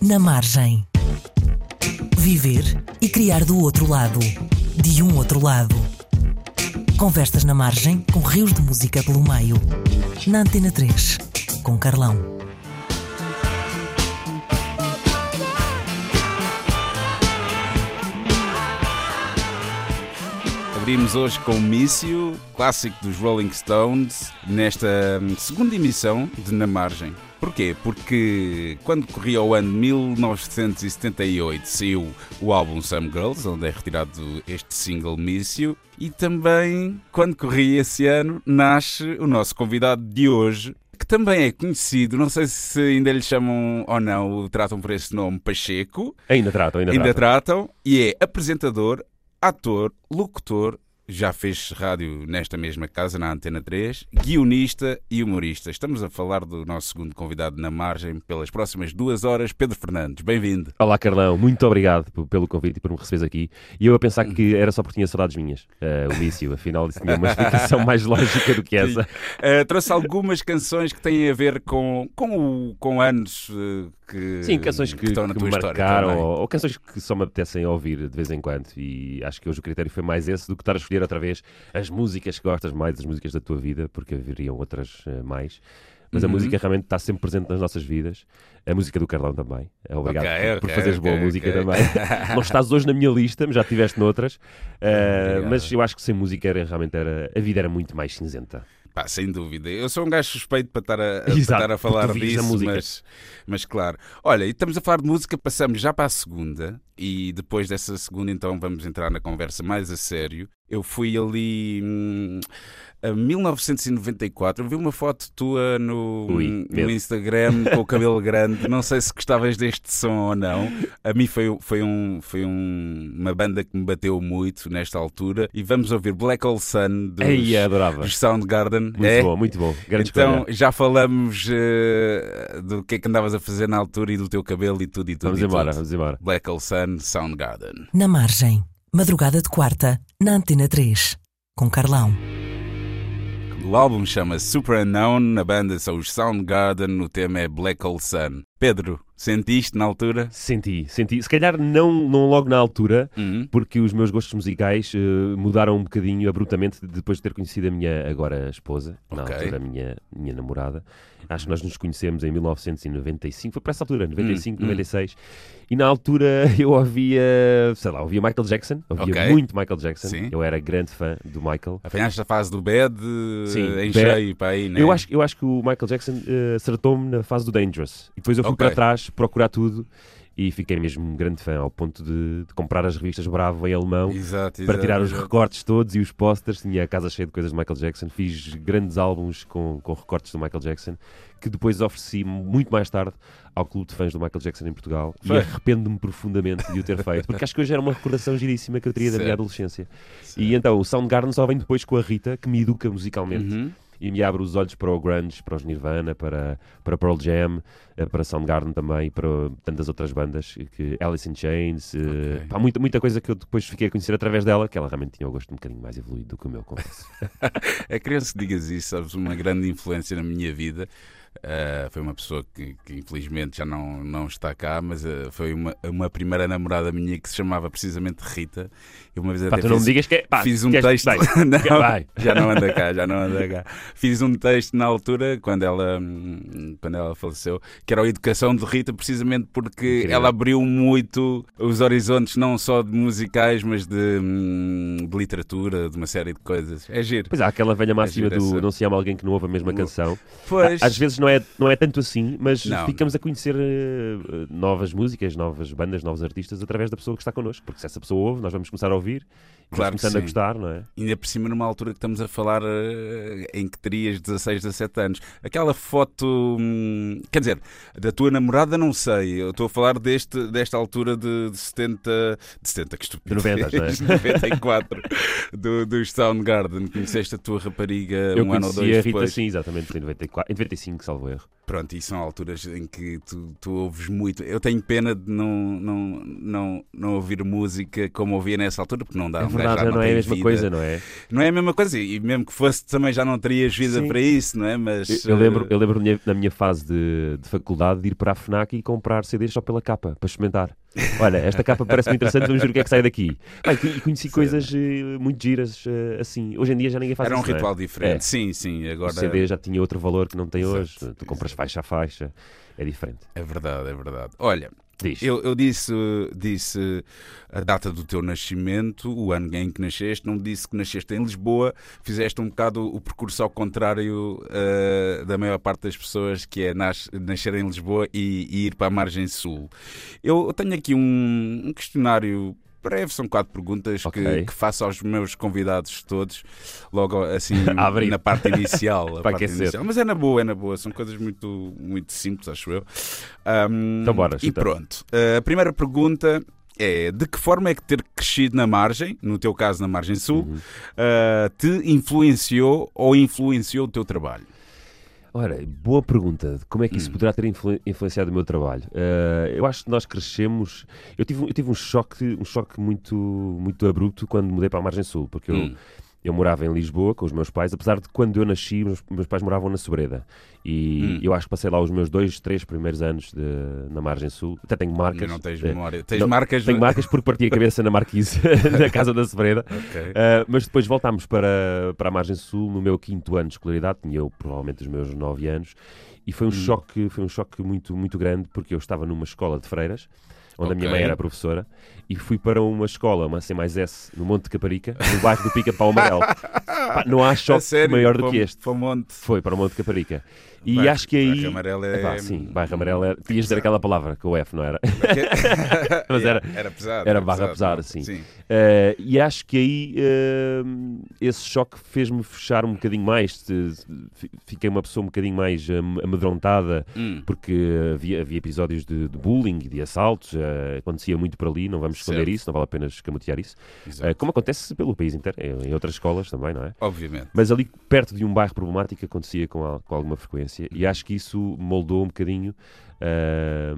Na margem. Viver e criar do outro lado. De um outro lado. Conversas na margem com rios de música pelo meio. Na Antena 3, com Carlão. Abrimos hoje com o Mício, clássico dos Rolling Stones, nesta hum, segunda emissão de Na Margem. Porquê? Porque quando corria o ano de 1978 saiu o álbum Some Girls, onde é retirado este single Mício, e também quando corria esse ano nasce o nosso convidado de hoje, que também é conhecido, não sei se ainda lhe chamam ou não, o tratam por esse nome, Pacheco. Ainda tratam, ainda, Ainda tratam. tratam, e é apresentador, ator, locutor, já fez rádio nesta mesma casa, na Antena 3, guionista e humorista. Estamos a falar do nosso segundo convidado na margem pelas próximas duas horas, Pedro Fernandes. Bem-vindo. Olá, Carlão, muito obrigado pelo convite e por me receberes aqui. E eu a pensar que era só porque tinha saudades minhas, eh, o Lício, afinal isso tinha uma explicação mais lógica do que essa. Uh, trouxe algumas canções que têm a ver com, com, o, com anos uh, que, Sim, canções que, estão na que tua me história. marcaram, ou, ou canções que só me apetecem ouvir de vez em quando. E acho que hoje o critério foi mais esse do que estar a escolher outra vez as músicas que gostas mais, as músicas da tua vida, porque haveriam outras eh, mais. Mas a Uhum. música realmente está sempre presente nas nossas vidas. A música do Carlão também. Obrigado Ok, por, por ok, fazeres boa ok, música também. Não estás hoje na minha lista, mas já estiveste noutras. Obrigado. mas eu acho que sem música era, realmente era, a vida era muito mais cinzenta. Pá, sem dúvida. Eu sou um gajo suspeito para estar a, a- estar a falar a disso, música. mas, mas claro. Olha, e estamos a falar de música, passamos já para a segunda e depois dessa segunda então vamos entrar na conversa mais a sério. Eu fui ali hum, a 1994, eu vi uma foto tua no, Ui, no. Instagram com o cabelo grande, não sei se gostavas deste som ou não. A mim foi, foi, um, foi um- uma banda que me bateu muito nesta altura e vamos ouvir Black Hole Sun dos, Ei, adorava. dos Soundgarden. Muito é? bom, muito bom. Grande Então, escolha. já falamos eh, do que é que andavas a fazer na altura e do teu cabelo e tudo e tudo. Vamos e embora, tudo. vamos embora. Black Hole Sun, Soundgarden. Na margem. Madrugada de quarta, na Antena 3, com Carlão. O álbum chama Super Unknown, a banda são os Soundgarden, o tema é Black Hole Sun. Pedro, sentiste na altura? Senti, senti. Se calhar não, não logo na altura, Uhum. porque os meus gostos musicais eh, mudaram um bocadinho abruptamente depois de ter conhecido a minha agora esposa, na Ok. altura a minha, minha namorada. Acho que nós nos conhecemos em 1995, foi para essa altura, 95, Hum, hum. 96. E na altura eu ouvia, sei lá, ouvia Michael Jackson, ouvia Ok. muito Michael Jackson. Sim. Eu era grande fã do Michael. Apanhaste a fase do bad Sim, eh, em bad. cheio para aí, né? Eu acho, eu acho que o Michael Jackson eh, acertou-me na fase do Dangerous. E depois eu fui Ok. para trás procurar tudo e fiquei mesmo um grande fã, ao ponto de, de comprar as revistas Bravo em alemão Exato, para exato, tirar os exato. recortes todos e os posters. Tinha a casa cheia de coisas de Michael Jackson. Fiz grandes álbuns com, com recortes do Michael Jackson que depois ofereci muito mais tarde ao clube de fãs do Michael Jackson em Portugal Foi. e arrependo-me profundamente de o ter feito, porque acho que hoje era uma recordação giríssima que eu teria da minha Certo. adolescência. E então o Soundgarden só vem depois com a Rita, que me educa musicalmente Uhum. E me abre os olhos para o grunge, para os Nirvana, para, para Pearl Jam, eh, para Soundgarden também, para tantas outras bandas, que Alice in Chains, eh, Ok. pá, muita, muita coisa que eu depois fiquei a conhecer através dela, que ela realmente tinha o gosto um bocadinho mais evoluído do que o meu, confesso. É criança que digas isso, sabes, uma grande influência na minha vida. Uh, foi uma pessoa que, que infelizmente já não, não está cá, mas uh, foi uma, uma primeira namorada minha que se chamava precisamente Rita. E uma vez Pá, até tu não me fiz, digas que é. Pá, fiz um texto. vai, Não, vai. já não anda cá, já não anda cá. Fiz um texto na altura, quando ela, quando ela faleceu, que era a educação de Rita, precisamente porque Incrível. ela abriu muito os horizontes, não só de musicais, mas de, hum, de literatura, de uma série de coisas. É giro. Pois há aquela velha máxima giro do essa- não se ama alguém que não ouve a mesma canção. Pois. Às vezes não é, não é tanto assim, mas Não. ficamos a conhecer eh, novas músicas, novas bandas, novos artistas através da pessoa que está connosco. Porque se essa pessoa ouve, nós vamos começar a ouvir, Claro começando a gostar, não é? Ainda por cima numa altura que estamos a falar eh, em que terias 16, 17 anos. Aquela foto, hum, quer dizer, da tua namorada não sei, eu estou a falar deste, desta altura de, de 70, de 70 que estupidez, De 90, não é? de 94, do, dos Soundgarden, conheceste a tua rapariga Eu um ano ou dois a Rita, depois. sim, exatamente, em, 94, em 95, salvo erro. Pronto, e são alturas em que tu, tu ouves muito. Eu tenho pena de não, não, não, não ouvir música como ouvia nessa altura, porque não dá É verdade, já não, é a mesma vida. coisa, não é? Não é a mesma coisa, e mesmo que fosse também já não terias vida Sim. para isso, não é? Mas Eu, eu lembro, eh, eu lembro na minha- na minha fase de, de faculdade de ir para a FNAC e comprar CDs só pela capa, para experimentar. Olha, esta capa parece-me interessante, vamos ver o que é que sai daqui. E co- conheci coisas eh, muito giras eh, assim. Hoje em dia já ninguém faz era um isso. não é? ritual diferente. É. Sim, sim, agora O CD já tinha outro valor que não tem Exato, hoje. Tu compras faixa a faixa, é diferente. é verdade, é verdade. Olha, Diz. eu, eu disse, disse a data do teu nascimento, o ano em que nasceste, não disse que nasceste em Lisboa, fizeste um bocado o percurso ao contrário eh, da maior parte das pessoas, que é nas- nascer em Lisboa e, e ir para a margem sul. Eu tenho aqui um, um questionário breve, são quatro perguntas que- Ok. que, faço aos meus convidados todos, logo assim na parte inicial. Para aquecer. Mas é na boa, é na boa, são coisas muito, muito simples, acho eu. Ahm, Então bora, e chuta. pronto. Uh, a primeira pergunta é de que forma é que ter crescido na margem, no teu caso na margem sul, Uhum. uh, te influenciou ou influenciou o teu trabalho? Ora, boa pergunta. Como é que isso Hum. poderá ter influ- influenciado o meu trabalho? Eh, eu acho que nós crescemos. Eu tive, eu tive um choque, um choque muito, muito abrupto quando mudei para a Margem Sul, porque eu, Hum. Eu morava em Lisboa com os meus pais, apesar de quando eu nasci, meus, meus pais moravam na Sobreda. E Hum. eu acho que passei lá os meus dois, três primeiros anos de- na Margem Sul. Até tenho marcas. não tens eh, memória. Tens não, marcas. Tenho marcas porque parti a cabeça na marquise da casa da Sobreda. Ok. Uh, mas depois voltámos para, para a Margem Sul no meu quinto ano de escolaridade, tinha eu provavelmente os meus nove anos, e foi um Hum. choque, foi um choque muito, muito grande porque eu estava numa escola de freiras, onde a minha mãe era professora, e fui para uma escola, uma C mais S, no Monte de Caparica, no bairro do Pica-Pau Amarelo. Pá, não há choque sério, maior do que este. Para o monte. Foi para o Monte de Caparica. E Bairro- acho que aí. Bairro Amarelo é... Epá, sim, bairro amarelo era. Tinhas de dizer aquela palavra com o F, não era? Mas era- era pesado. era barra pesada, sim. sim. Eh, e acho que aí eh, esse choque fez-me fechar um bocadinho mais. Fiquei uma pessoa um bocadinho mais am- amedrontada, Hum. porque havia, havia episódios de, de bullying de assaltos. eh, acontecia muito por ali, não vamos esconder Certo. isso, não vale a pena escamotear isso. Eh, como acontece pelo país inteiro, em, outras escolas também, não é? Obviamente. Mas ali perto de um bairro problemático acontecia com, al- com alguma frequência e acho que isso moldou um bocadinho ah,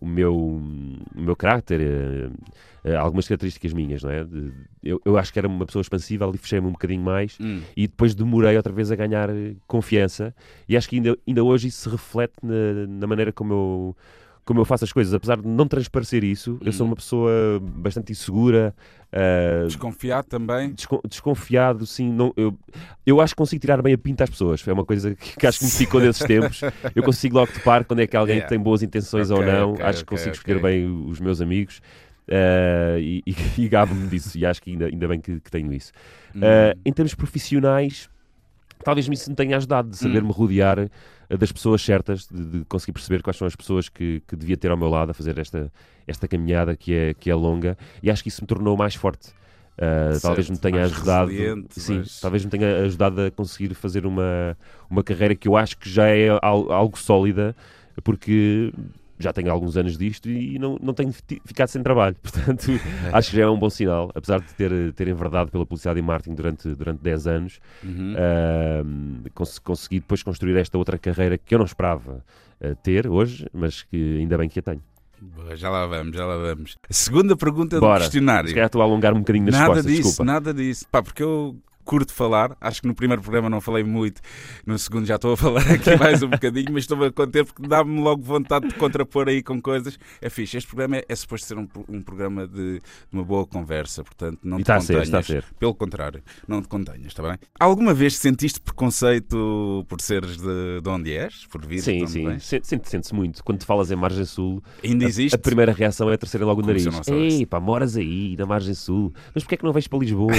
o, meu, o meu carácter, ah, ah, algumas características minhas, não é? Eu, eu acho que era uma pessoa expansiva, ali fechei-me um bocadinho mais Hum. e depois demorei outra vez a ganhar eh, confiança e acho que ainda, ainda hoje isso se reflete na, na maneira como eu, como eu faço as coisas. Apesar de não transparecer isso, eu sou Hum. uma pessoa bastante insegura, ah, Desconfiado também. desco- desconfiado, sim. Não, eu, eu acho que consigo tirar bem a pinta às pessoas. É uma coisa que, que acho que me ficou desses tempos. Eu consigo logo topar quando é que alguém Yeah. tem boas intenções Ok, ou não. ok, acho que ok, consigo escolher bem os meus amigos. eh, e, e, e gabo-me disso. E acho que ainda, ainda bem que, que tenho isso. Hum. Eh, em termos profissionais, talvez me isso me tenha ajudado de saber-me rodear eh, das pessoas certas, de, de conseguir perceber quais são as pessoas que, que devia ter ao meu lado a fazer esta, esta caminhada que é, que é longa. E acho que isso me tornou mais forte. Uh, talvez me Certo, tenha ajudado sim, mais- talvez me tenha ajudado a conseguir fazer uma, uma carreira que eu acho que já é al- algo sólida porque já tenho alguns anos disto e não, não tenho fi- ficado sem trabalho portanto acho que já é um bom sinal apesar de ter, ter enverdado pela publicidade e marketing durante, durante 10 anos Uhum. uh, cons- consegui depois construir esta outra carreira que eu não esperava uh, ter hoje mas que ainda bem que a tenho Boa, Já lá vamos, já lá vamos. A segunda pergunta do Bora. questionário. se calhar estou a alongar um bocadinho nas Nada respostas disso, desculpa nada disso. Pá, porque eu curto falar. Acho que no primeiro programa não falei muito. No segundo já estou a falar aqui mais um bocadinho, mas estou a conter porque dá-me logo vontade de contrapor aí com coisas. É fixe. Este programa é, é suposto ser um, um programa de, de uma boa conversa, portanto não e te está a ser, contenhas. está a ser Pelo contrário, não te contenhas, está bem? Alguma vez sentiste preconceito por seres de, de onde és? Por vir Sim, sim, vens? Sente- sente-se muito. Quando te falas em Margem Sul, Ainda a- existe? a, primeira reação é terceira logo o nariz. Ei, pá, moras aí, na Margem Sul. Mas porquê é que não vais para Lisboa?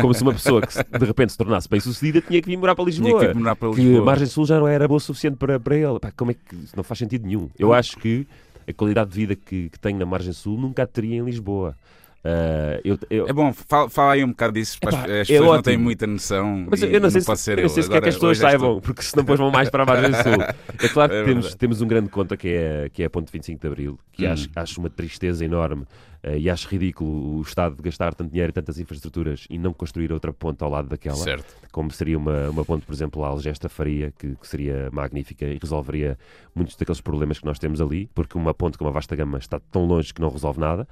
Como se uma pessoa que se- de repente se tornasse bem sucedida tinha que vir morar para Tinha Lisboa. que ir morar para que Lisboa. a Margem Sul já não era boa o suficiente para, para ele. Pá, como é que isso não faz sentido nenhum? Eu acho que a qualidade de vida que, que tenho na Margem Sul nunca a teria em Lisboa. Ah, eu, eu- É bom, fala, fala aí um bocado disso, para Epá, as, as é pessoas não têm muita noção. Mas eu não sei, posso se, eu não sei se quer que as pessoas saibam, porque senão depois vão mais para a Margem Sul. É claro que É temos, temos um grande conta que é, que é a Ponte 25 de Abril, que Hum. acho, acho uma tristeza enorme Uh, e acho ridículo o Estado de gastar tanto dinheiro e tantas infraestruturas e não construir outra ponte ao lado daquela. Certo. Como seria uma, uma ponte, por exemplo, a Algesta Faria, que, que, seria magnífica e resolveria muitos daqueles problemas que nós temos ali, porque uma ponte com uma vasta gama está tão longe que não resolve nada.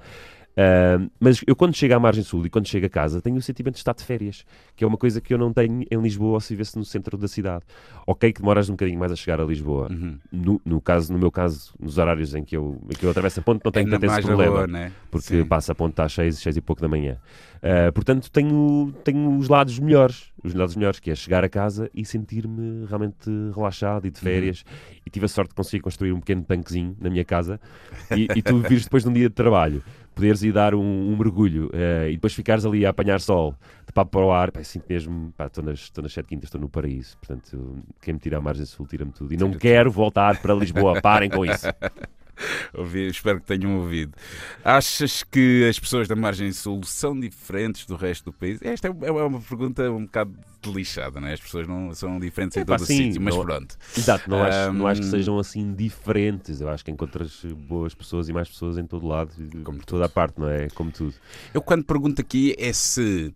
Uh, mas eu, quando chego à margem sul e quando chego a casa, tenho o sentimento de estar de férias, que é uma coisa que eu não tenho em Lisboa ou se vivesse no centro da cidade. Ok, que demoras um bocadinho mais a chegar a Lisboa. Uhum. No, no, caso, no meu caso, nos horários em que eu, em que eu atravesso a ponte, não tenho é tanto esse problema. Boa, né? Porque Sim. passa a ponte às 6, 6 e pouco da manhã. Uh, portanto, tenho, tenho os lados melhores, os lados melhores, que é chegar a casa e sentir-me realmente relaxado e de uhum. férias. Uhum. E tive a sorte de conseguir construir um pequeno tanquezinho na minha casa e, e tu vires depois de um dia de trabalho poderes ir dar um, um mergulho uh, e depois ficares ali a apanhar sol de papo para o ar, pá, sinto mesmo, estou nas, nas sete quintas, estou no paraíso. Portanto, quem me tira a margem sul, tira-me tudo. E não quero voltar para Lisboa, parem com isso. Ouvi, espero que tenham ouvido. Achas que as pessoas da margem sul são diferentes do resto do país? Esta é, é uma pergunta um bocado lixada, não é? As pessoas não são diferentes é, em todo o sítio, mas não, pronto. Exato, não, um, acho, não acho que sejam assim diferentes. Eu acho que encontras boas pessoas e mais pessoas em todo lado, como toda a parte, não é? Como tudo. Eu quando pergunto aqui é se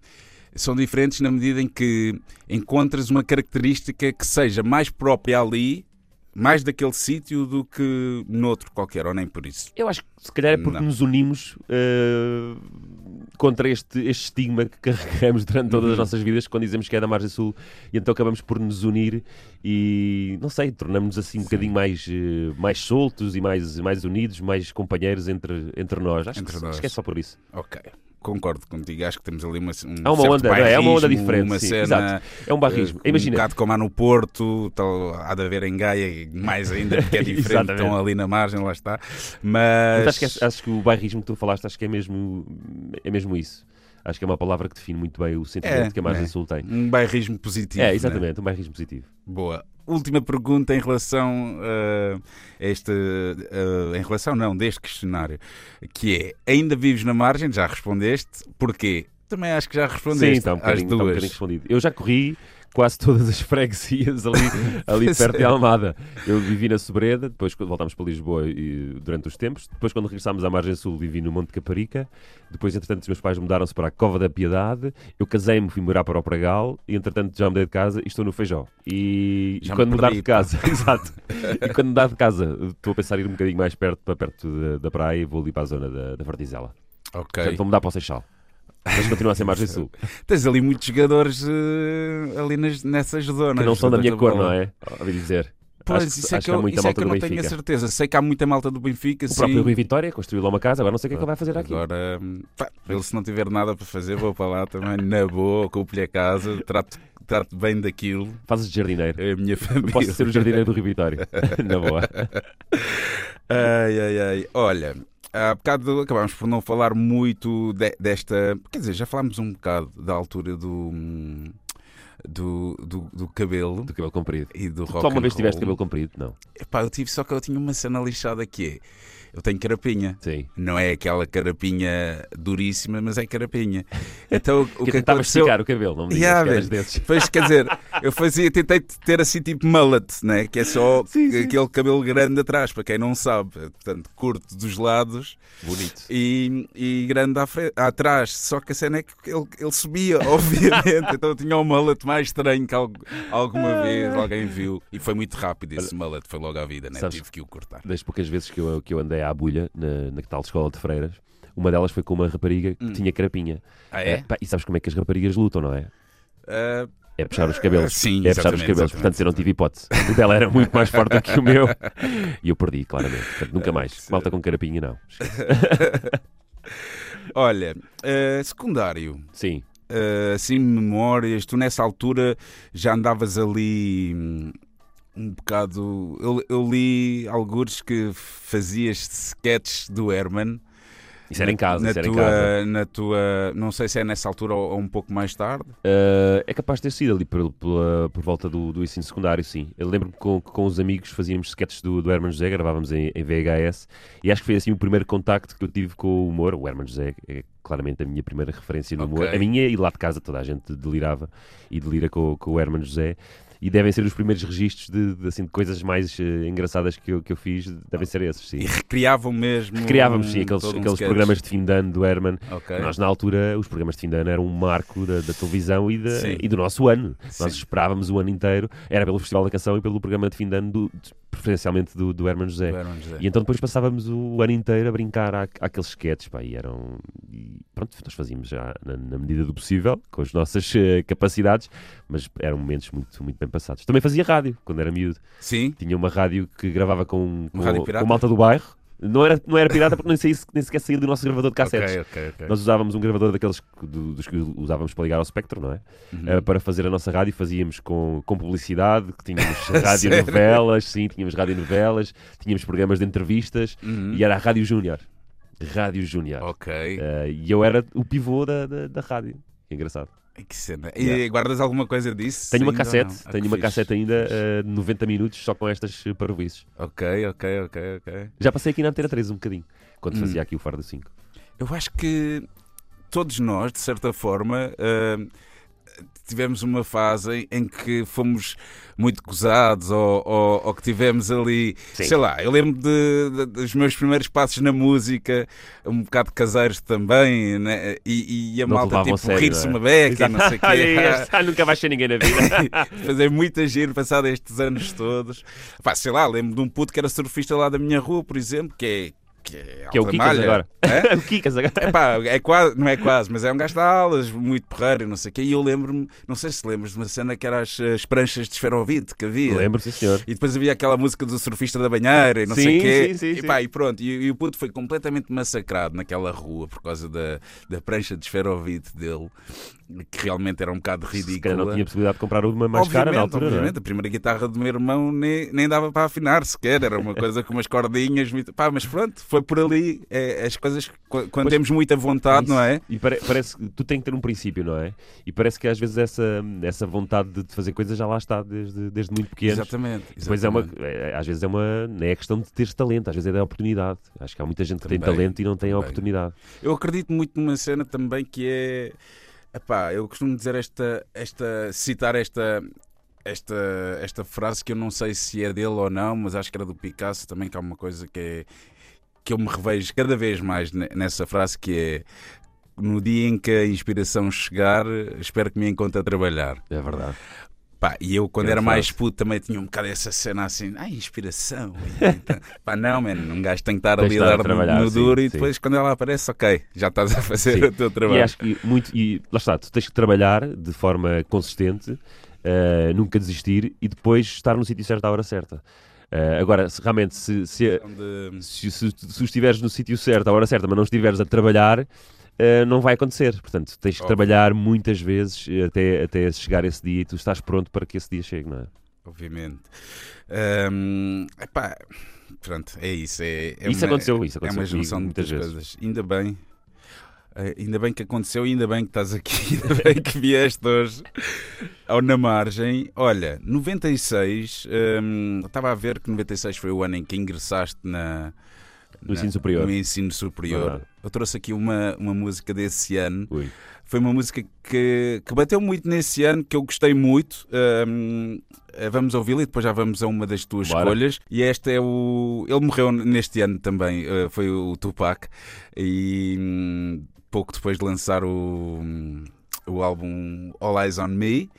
são diferentes na medida em que encontras uma característica que seja mais própria ali mais daquele sítio do que noutro qualquer, ou nem por isso. Eu acho que se calhar é porque não. nos unimos uh, contra este, este estigma que carregamos durante todas uhum. as nossas vidas quando dizemos que é da margem sul e então acabamos por nos unir e não sei, tornamos-nos assim um Sim. bocadinho mais, uh, mais soltos e mais, mais unidos, mais companheiros entre, entre nós. Acho, entre que, nós. acho que é só por isso. Ok concordo contigo, acho que temos ali uma, um há uma onda, é, é uma onda diferente, uma sim, cena, exato. é um barrismo. Uh, Imagina. Um bocado como há no Porto, tal, há de haver em Gaia, mais ainda porque é diferente, estão ali na margem, lá está. Mas, Mas acho, que, é, acho que o barrismo que tu falaste, acho que é mesmo, é mesmo isso. Acho que é uma palavra que define muito bem o sentimento é, que a margem é. sul tem. Um bairrismo positivo. É, né? exatamente, né? um bairrismo positivo. Boa última pergunta em relação uh, a este. Uh, em relação, não, deste questionário, que é: ainda vives na margem? Já respondeste. Porquê? Também acho que já respondeste. Sim, está um bocadinho, está um respondido. Eu já corri quase todas as freguesias ali, ali perto de Almada. Eu vivi na Sobreda, depois voltámos para Lisboa e, durante os tempos. Depois, quando regressámos à margem sul, vivi no Monte Caparica. Depois, entretanto, os meus pais mudaram-se para a Cova da Piedade. Eu casei-me, fui morar para o Pragal e, entretanto, já mudei de casa e estou no Feijó. E, e quando mudar de casa, exato. E quando mudar de casa, estou a pensar em ir um bocadinho mais perto, para perto da, da praia e vou ali para a zona da, da Vartizela. Ok. Portanto, vou mudar para o Seixal mas continua a ser margem sul. Tens ali muitos jogadores uh, ali nas, nessas zonas. Que não são da minha cor, não é? Ouvi dizer. Pois, acho, isso é que, eu, isso é que eu não tenho a certeza. Sei que há muita malta do Benfica. O sim. próprio Rui Vitória construiu lá uma casa, agora não sei o que é que ele vai fazer aqui. Agora, pá, ele se não tiver nada para fazer, vou para lá também, na boa, ocupo-lhe a casa, trato, trato bem daquilo. Fazes de jardineiro. É a minha família. Posso ser o jardineiro do Rui Vitória, na boa. Ai, ai, ai. Olha, há bocado acabámos por não falar muito de, desta. Quer dizer, já falámos um bocado da altura do. Do, do, do cabelo. Do cabelo comprido. E do tu rock uma vez tiveste cabelo comprido? Não. Epá, eu tive, só que eu tinha uma cena lixada que é eu tenho carapinha. Sim. Não é aquela carapinha duríssima, mas é carapinha. Então o que, que aconteceu... esticar o cabelo, não me yeah, que. Pois, quer dizer, eu fazia, tentei ter assim tipo mullet, né? que é só sim, sim. aquele cabelo grande atrás, para quem não sabe. Portanto, curto dos lados. Bonito. E, e grande à frente, atrás. Só que a cena é que ele, ele subia, obviamente. então eu tinha um mullet mais estranho que alguma vez alguém viu. E foi muito rápido esse mullet, foi logo à vida, né? Sabes, tive que o cortar. Das poucas vezes que eu, que eu andei à bulha na, na tal escola de freiras. Uma delas foi com uma rapariga que hum. tinha carapinha. Ah, é? pá, e sabes como é que as raparigas lutam, não é? Uh, é puxar os cabelos. Sim, é puxar os cabelos. Portanto, eu não tive hipótese. O dela era muito mais forte do que o meu. E eu perdi, claramente. Portanto, nunca mais. Malta com carapinha, não. Olha, uh, secundário. Sim. Uh, assim, memórias. Tu nessa altura já andavas ali. Um bocado. Eu, eu li alguns que fazias sketches do Herman. Isso era em casa, na tua, em casa. Na tua, não sei se é nessa altura ou, ou um pouco mais tarde. Uh, é capaz de ter sido ali por, por, por volta do, do ensino secundário, sim. Eu lembro-me que com, com os amigos fazíamos sketches do, do Herman José, gravávamos em, em, VHS, e acho que foi assim o primeiro contacto que eu tive com o humor. O Herman José é claramente a minha primeira referência no okay. humor. A minha e lá de casa toda a gente delirava e delira com, com o Herman José. E devem ser os primeiros registros de, de, assim, de coisas mais uh, engraçadas que eu, que eu fiz, devem ser esses, sim. E recriavam mesmo. Recriávamos, sim, aqueles, aqueles programas de fim de ano do Herman. Okay. Nós, na altura, os programas de fim de ano eram um marco da, da televisão e, da, e, do nosso ano. Sim. Nós esperávamos o ano inteiro, era pelo Festival da Canção e pelo programa de fim de ano, do, preferencialmente do, do Herman José. José. E então depois passávamos o ano inteiro a brincar à, àqueles sketches, pá, e eram. E pronto, nós fazíamos já na, na medida do possível, com as nossas uh, capacidades, mas eram momentos muito, muito bem passados. Também fazia rádio, quando era miúdo. Sim. Tinha uma rádio que gravava com, com, um com malta do bairro. Não era, não era pirata porque nem, saí, nem sequer saía do nosso gravador de cassetes. Okay, okay, okay. Nós usávamos um gravador daqueles do, dos que usávamos para ligar ao espectro, não é? Uhum. Uh, para fazer a nossa rádio, fazíamos com, com publicidade, que tínhamos radionovelas, sim, tínhamos radionovelas, tínhamos programas de entrevistas uhum. e era a Rádio Júnior. Rádio Júnior. Ok. Uh, e eu era o pivô da, da, da rádio. Que engraçado. Que cena. E yeah. guardas alguma coisa disso? Tenho uma cassete, ah, tenho uma fixe. cassete ainda, uh, 90 minutos, só com estas parvoices. Ok, ok, ok, ok. Já passei aqui na Antena 3 um bocadinho, quando hum. fazia aqui o Fardo 5. Eu acho que todos nós, de certa forma, uh, tivemos uma fase em que fomos muito gozados ou, ou, ou que tivemos ali, Sim. sei lá, eu lembro de, de, dos meus primeiros passos na música, um bocado caseiros também, né? e, e a não malta tipo rir-se é? uma beca, não sei o quê. ah, nunca vais ser ninguém na vida. Fazer muita giro passado estes anos todos. Pá, sei lá, lembro de um puto que era surfista lá da minha rua, por exemplo, que é que é, que é o Kikas agora. É? o Kikas agora. É pá, é quase, não é quase, mas é um gajo de aulas, muito porreiro, não sei o quê. E eu lembro-me, não sei se lembras de uma cena que era as, as pranchas de esferovite que havia. Lembro, sim, senhor. E depois havia aquela música do surfista da banheira e não sim, sei o quê. Sim, sim, e, pá, e pronto, e, e, o puto foi completamente massacrado naquela rua por causa da, da prancha de esferovite dele. Que realmente era um bocado ridícula. não tinha possibilidade de comprar uma mais obviamente, cara na altura. Obviamente, é? a primeira guitarra do meu irmão nem, nem dava para afinar sequer, era uma coisa com umas cordinhas. Muito... Pá, mas pronto, foi por ali. É, as coisas, quando Pois, temos muita vontade, Isso. não é? E pare- parece que tu tens que ter um princípio, não é? E parece que às vezes essa, essa vontade de fazer coisas já lá está desde, desde muito pequeno. Exatamente. Depois é uma, exatamente. é- às vezes é uma, não é questão de teres talento, às vezes é da oportunidade. Acho que há muita gente que tem Também, talento e não tem a oportunidade. Eu acredito muito numa cena também que é. Epá, eu costumo dizer esta. esta citar esta. Esta, esta frase que eu não sei se é dele ou não, mas acho que era do Picasso também, que há uma coisa que é. que eu me revejo cada vez mais ne- nessa frase que é. No dia em que a inspiração chegar, espero que me encontre a trabalhar. É verdade. Pá, e eu, quando era mais puto, também tinha um bocado essa cena assim, ah, inspiração. E então, Pá, não, mano, um gajo tem que estar ali a dar no- no sim, duro e sim. depois, quando ela aparece, ok, já estás a fazer Sim. o teu trabalho. E acho que muito, e lá está, tu tens que trabalhar de forma consistente, eh, nunca desistir e depois estar no sítio certo à hora certa. Eh, agora, se realmente se, se, se, se, se estiveres no sítio certo à hora certa, mas não estiveres a trabalhar, eh, não vai acontecer. Portanto, tens que Óbvio. trabalhar muitas vezes até, até chegar esse dia e tu estás pronto para que esse dia chegue, não é? Obviamente. Ahm, epá, pronto, é isso. É, é isso uma, aconteceu, isso É aconteceu uma comigo junção de muitas muitas vezes. coisas. Ainda bem. eh, ainda bem que aconteceu, ainda bem que estás aqui, ainda bem que vieste hoje ao Na Margem. Olha, 96, hum, estava a ver que 96 foi o ano em que ingressaste na, No ensino superior. no ensino superior. Eu trouxe aqui uma, uma música desse ano. Ui. Foi uma música que, que bateu muito nesse ano, que eu gostei muito. Hum, eh, vamos ouvi-la e depois já vamos a uma das tuas Bora. escolhas. E este é o. Ele morreu neste ano também, eh, foi o Tupac. E hum, pouco depois de lançar o, hum, o álbum All Eyes on Me.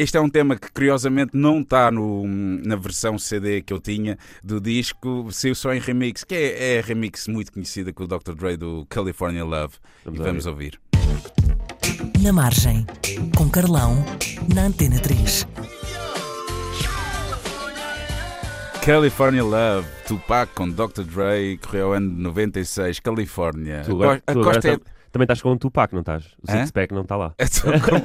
Este é um tema que curiosamente não está no- na versão CD que eu tinha do disco, saiu só em remix, que é, é a remix muito conhecida com o Dr. Dre do California Love. Vamos e a vamos ouvir. Na Margem, com Carlão, na Antena 3. California Love, Tupac com Dr. Dre, correu ao ano de 96, Califórnia. Tu A tu Costa é- tam- também estás com um Tupac, não estás? O Hã? Six-Pack não está lá. Eu estou com...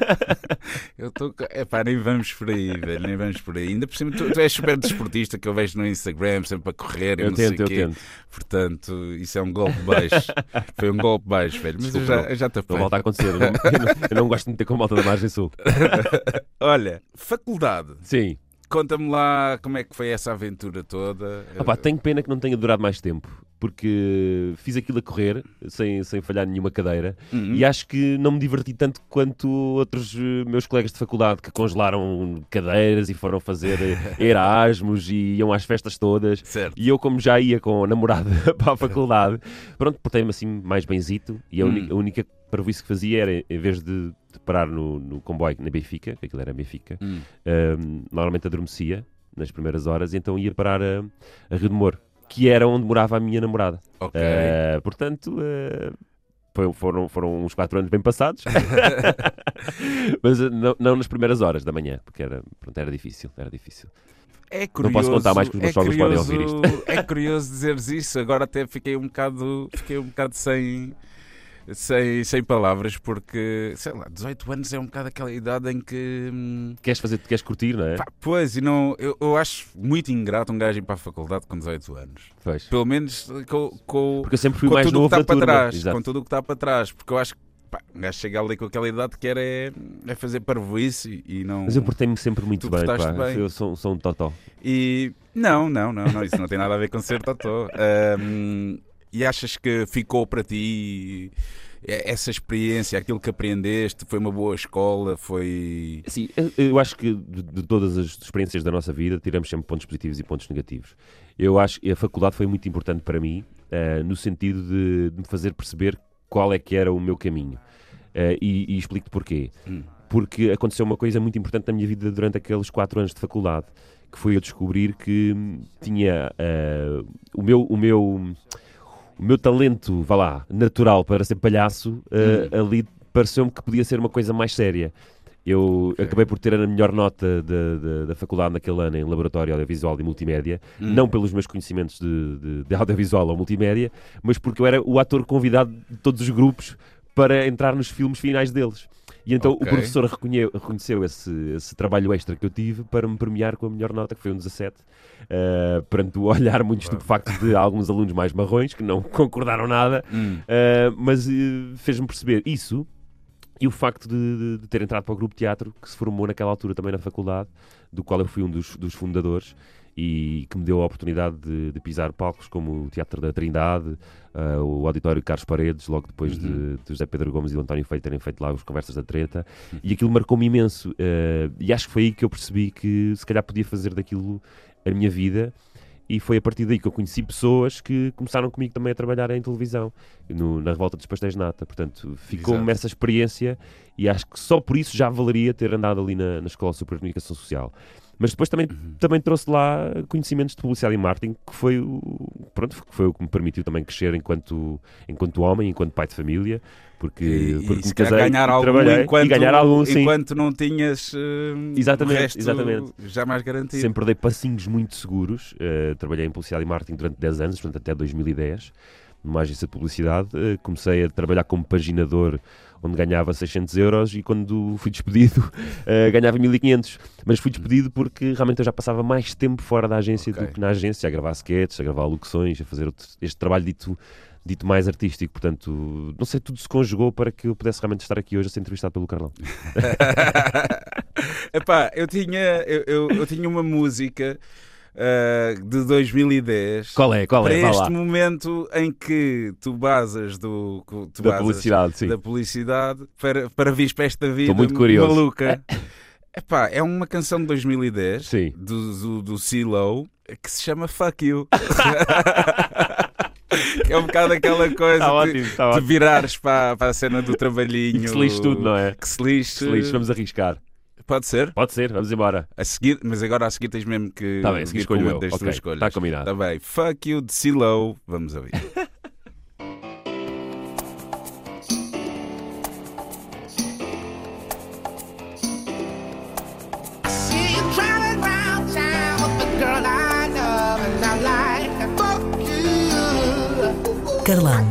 eu estou com... Epá, nem vamos por aí, velho, nem vamos por aí. Ainda por cima, tu, tu és super desportista que eu vejo no Instagram, sempre a correr e Eu não sei tento, o eu quê. tento. Portanto, isso é um golpe baixo. Foi um golpe baixo, velho. Mas eu Desculpa, já, eu já te Não volta a acontecer. Eu não, eu não- eu não gosto de meter com a malta da margem sul. Olha, faculdade. Sim. Conta-me lá como é que foi essa aventura toda. Opa, tenho pena que não tenha durado mais tempo. Porque fiz aquilo a correr, sem, sem falhar nenhuma cadeira, Uhum. e acho que não me diverti tanto quanto outros eh, meus colegas de faculdade que congelaram cadeiras e foram fazer eh, Erasmus e iam às festas todas. Certo. E eu, como já ia com a namorada para a faculdade, pronto, portei-me assim mais benzito. E a, uni- Hum. a única parvoíce que fazia era, em vez de, de parar no, no comboio na Benfica, que aquilo era Benfica, Hum. hum, normalmente adormecia nas primeiras horas, e então ia parar a, a Rio de Moro, que era onde morava a minha namorada. Ok. Eh, portanto, foi- foram, foram uns 4 anos bem passados, mas eh, não, não nas primeiras horas da manhã, porque era, pronto, era difícil, era difícil. É curioso, posso contar mais que os meus é sogros podem ouvir curioso- É curioso dizeres isso. Agora até fiquei um bocado, fiquei um bocado sem, sem, sem palavras, porque, sei lá, 18 anos é um bocado aquela idade em que. hum, Queres fazer, queres curtir, não é? pá, pois, e não, eu, eu acho muito ingrato um gajo ir para a faculdade com 18 anos. Pois. Pelo menos com, com, Porque eu sempre fui com mais tudo o novo que está para turma. trás. Exato. Com tudo o que está para trás. Porque eu acho que pá, um gajo chega ali com aquela idade que era é, é fazer parvoíce e não. Mas eu portei-me sempre muito bem, pá. bem. Eu sou, sou um totó. E não, não, não, não, isso não tem nada a ver com ser totó. Ahm, e achas que ficou para ti essa experiência, aquilo que aprendeste, foi uma boa escola, foi. Sim, eu, acho que de, todas as experiências da nossa vida tiramos sempre pontos positivos e pontos negativos. Eu acho que a faculdade foi muito importante para mim, eh, no sentido de, de me fazer perceber qual é que era o meu caminho. Eh, e, e explico-te porquê. Hum. Porque aconteceu uma coisa muito importante na minha vida durante aqueles quatro anos de faculdade, que foi eu descobrir que tinha eh, o meu. O meu o meu talento, vá lá, natural para ser palhaço, eh, ali pareceu-me que podia ser uma coisa mais séria. Eu Ok. acabei por ter a melhor nota da- da- da faculdade naquele ano em Laboratório Audiovisual e Multimédia, Hum. não pelos meus conhecimentos de, de- de audiovisual ou multimédia, mas porque eu era o ator convidado de todos os grupos para entrar nos filmes finais deles. E então Ok. o professor reconheu- reconheceu esse, esse trabalho extra que eu tive para me premiar com a melhor nota, que foi um 17, uh, perante o olhar muito estupefacto de alguns alunos mais marrões que não concordaram nada, Hum. Uh, mas uh, fez-me perceber isso e o facto de, de- de ter entrado para o grupo de teatro que se formou naquela altura também na faculdade, do qual eu fui um dos, dos fundadores e que me deu a oportunidade de, de pisar palcos como o Teatro da Trindade, uh, o Auditório Carlos Paredes, logo depois de, Uhum. de José Pedro Gomes e do António Feito terem feito lá as conversas da treta, e aquilo marcou-me imenso. uh, e acho que foi aí que eu percebi que se calhar podia fazer daquilo a minha vida. E foi a partir daí que eu conheci pessoas que começaram comigo também a trabalhar em televisão, no- na Revolta dos Pastéis de Nata. Portanto, ficou-me essa experiência e acho que só por isso já valeria ter andado ali na, na Escola Superior de Comunicação Social. Mas depois também, Uhum. também trouxe lá conhecimentos de publicidade e marketing, que foi, o, pronto, que foi o que me permitiu também crescer enquanto, enquanto homem, enquanto pai de família, porque, E, porque e casei ganhar e algum enquanto, e ganhar algum, sim. enquanto não tinhas eh, Exatamente, resto exatamente. já mais garantido. Sempre dei passinhos muito seguros. eh, trabalhei em publicidade e marketing durante 10 anos, portanto até 2010, numa agência de publicidade. Eh, comecei a trabalhar como paginador, onde ganhava 600 euros e quando fui despedido eh, ganhava 1500. Mas fui despedido porque realmente eu já passava mais tempo fora da agência Ok. do que na agência, a gravar sketches, a gravar locuções, a fazer este trabalho dito dito mais artístico, portanto, não sei, tudo se conjugou para que eu pudesse realmente estar aqui hoje a ser entrevistado pelo Carlão. Epá, eu tinha, eu, eu, eu tinha uma música ah, de 2010 Qual é? Qual para é? Vá este momento em que tu basas do tu Da basas publicidade, sim. da publicidade para, para vir para esta vida Estou muito curioso. maluca. Epá, é uma canção de 2010 Sim. do, do, do CeeLo que se chama Fuck You. que é um bocado aquela coisa de, ótimo, de ótimo. virares para, para a cena do trabalhinho. E que se lixe tudo, não é? Que se lixe. Se lixe, vamos arriscar. Pode ser? Pode ser, vamos embora. A seguir, mas agora a seguir tens mesmo que Tá bem, a seguir escolho uma eu. das Ok, tuas escolhas. está combinado. Está bem. Fuck you de CeeLo. Vamos ouvir. Carlão,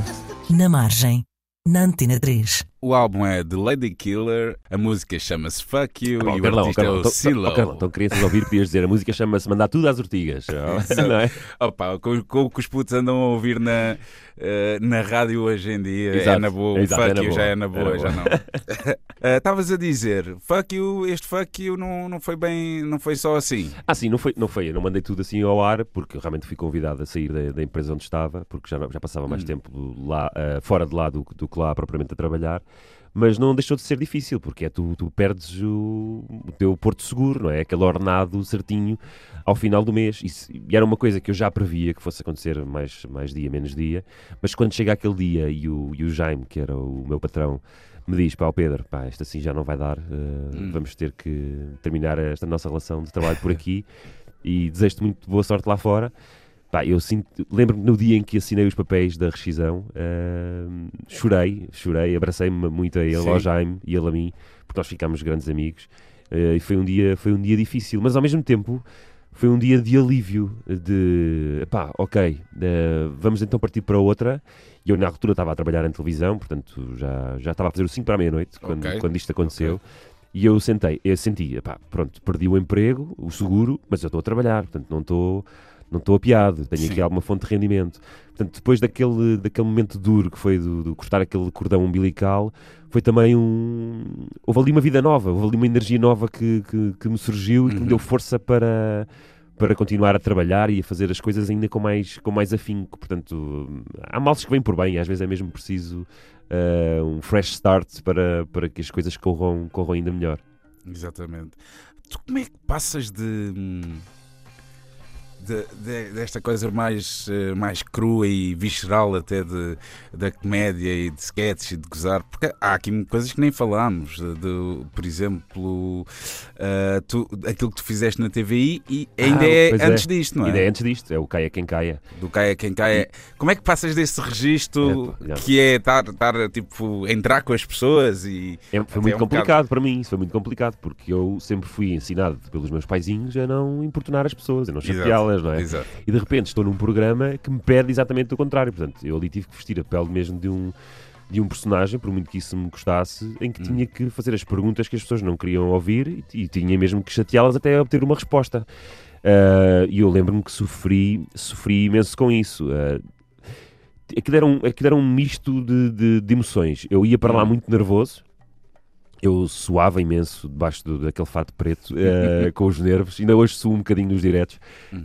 na margem, na Antena 3. O álbum é The Lady Killer, a música chama-se Fuck You Bom, e o Carlão, artista Carlão, é o então- Silo. oh, Carlão, então crianças ouvir, podias dizer a música chama-se Mandar Tudo às Ortigas. não é? Opa, com, o que os putos andam a ouvir na, eh, na rádio hoje em dia, é Exato, na boa. O exato, fuck é na you boa, já é na é boa, na já não. Eh, Estavas a dizer, fuck you, este fuck you não, não foi bem, não foi só assim. Ah, sim, não foi, não foi. Eu não mandei tudo assim ao ar, porque realmente fui convidado a sair da, da empresa onde estava, porque já, já passava mais Hum. tempo lá, ah, fora de lá do, do que lá propriamente a trabalhar. Mas não deixou de ser difícil, porque é tu, tu perdes o, o teu porto seguro, não é? Aquele ordenado certinho ao final do mês. E, e era uma coisa que eu já previa que fosse acontecer mais, mais dia, menos dia. Mas quando chega aquele dia e o, e o Jaime, que era o meu patrão, me diz, pá, ó Pedro, pá, isto assim já não vai dar, eh, Hum. vamos ter que terminar esta nossa relação de trabalho por aqui e desejo-te muito boa sorte lá fora. Pá, eu lembro-me no dia em que assinei os papéis da rescisão, eh, chorei, chorei, abracei-me muito a ele, Sim. ao Jaime e ele a mim, porque nós ficámos grandes amigos. eh, e foi um dia, foi um dia difícil, mas ao mesmo tempo foi um dia de alívio, de pá, ok, eh, vamos então partir para outra. E eu na altura estava a trabalhar em televisão, portanto já, já estava a fazer o 5 para a meia-noite quando, Ok. quando isto aconteceu. E eu sentei, eu senti, pá, pronto, perdi o emprego, o seguro, mas eu estou a trabalhar, portanto não estou não estou apiado, tenho Sim. aqui alguma fonte de rendimento. Portanto, depois daquele, daquele momento duro que foi do, do cortar aquele cordão umbilical, foi também um. Houve ali uma vida nova, houve ali uma energia nova que, que, que me surgiu e que me Uhum. deu força para, para continuar a trabalhar e a fazer as coisas ainda com mais, com mais afinco. Portanto, há males que vêm por bem, às vezes é mesmo preciso eh, um fresh start para, para que as coisas corram, corram ainda melhor. Exatamente. Tu como é que passas de. De- de- desta coisa mais, eh, mais crua e visceral até de, da comédia e de sketches e de gozar, porque há aqui coisas que nem falámos, de, de, por exemplo, eh, tu, aquilo que tu fizeste na TVI e ainda Ah, é pois é. antes disto, não é? Ainda é antes disto, é o caia quem caia. Do Caia Quem Caia. Como é que passas desse registro É, que é estar, estar tipo, entrar com as pessoas e. É, foi muito um complicado para mim, isso foi muito complicado, porque eu sempre fui ensinado pelos meus paizinhos a não importunar as pessoas, a não Exato, chateá-las, não é? Exato. E de repente estou num programa que me pede exatamente o contrário. Portanto, eu ali tive que vestir a pele mesmo de um, de um personagem, por muito que isso me gostasse, em que Hum. tinha que fazer as perguntas que as pessoas não queriam ouvir e, e tinha mesmo que chateá-las até obter uma resposta. Ah, E eu lembro-me que sofri, sofri imenso com isso. Ah, aquilo, era um, aquilo era um misto de, de, de emoções. Eu ia para lá Hum. muito nervoso. Eu suava imenso debaixo do- daquele fato preto, eh, com os nervos. Ainda hoje suo um bocadinho nos diretos,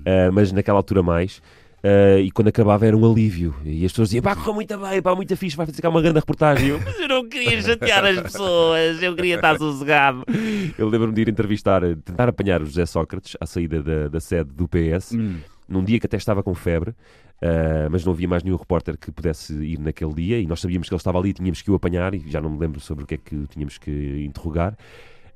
eh, mas naquela altura mais. Eh, e quando acabava era um alívio. E as pessoas diziam: pá, correu muito bem, pá, muito fixe, vai fazer cá uma grande reportagem. Eu, mas eu não queria chatear as pessoas, eu queria estar sossegado. Eu lembro-me de ir entrevistar, tentar apanhar o José Sócrates à saída da, da sede do PS Hum. num dia que até estava com febre, ah, mas não havia mais nenhum repórter que pudesse ir naquele dia e nós sabíamos que ele estava ali e tínhamos que o apanhar e já não me lembro sobre o que é que tínhamos que interrogar.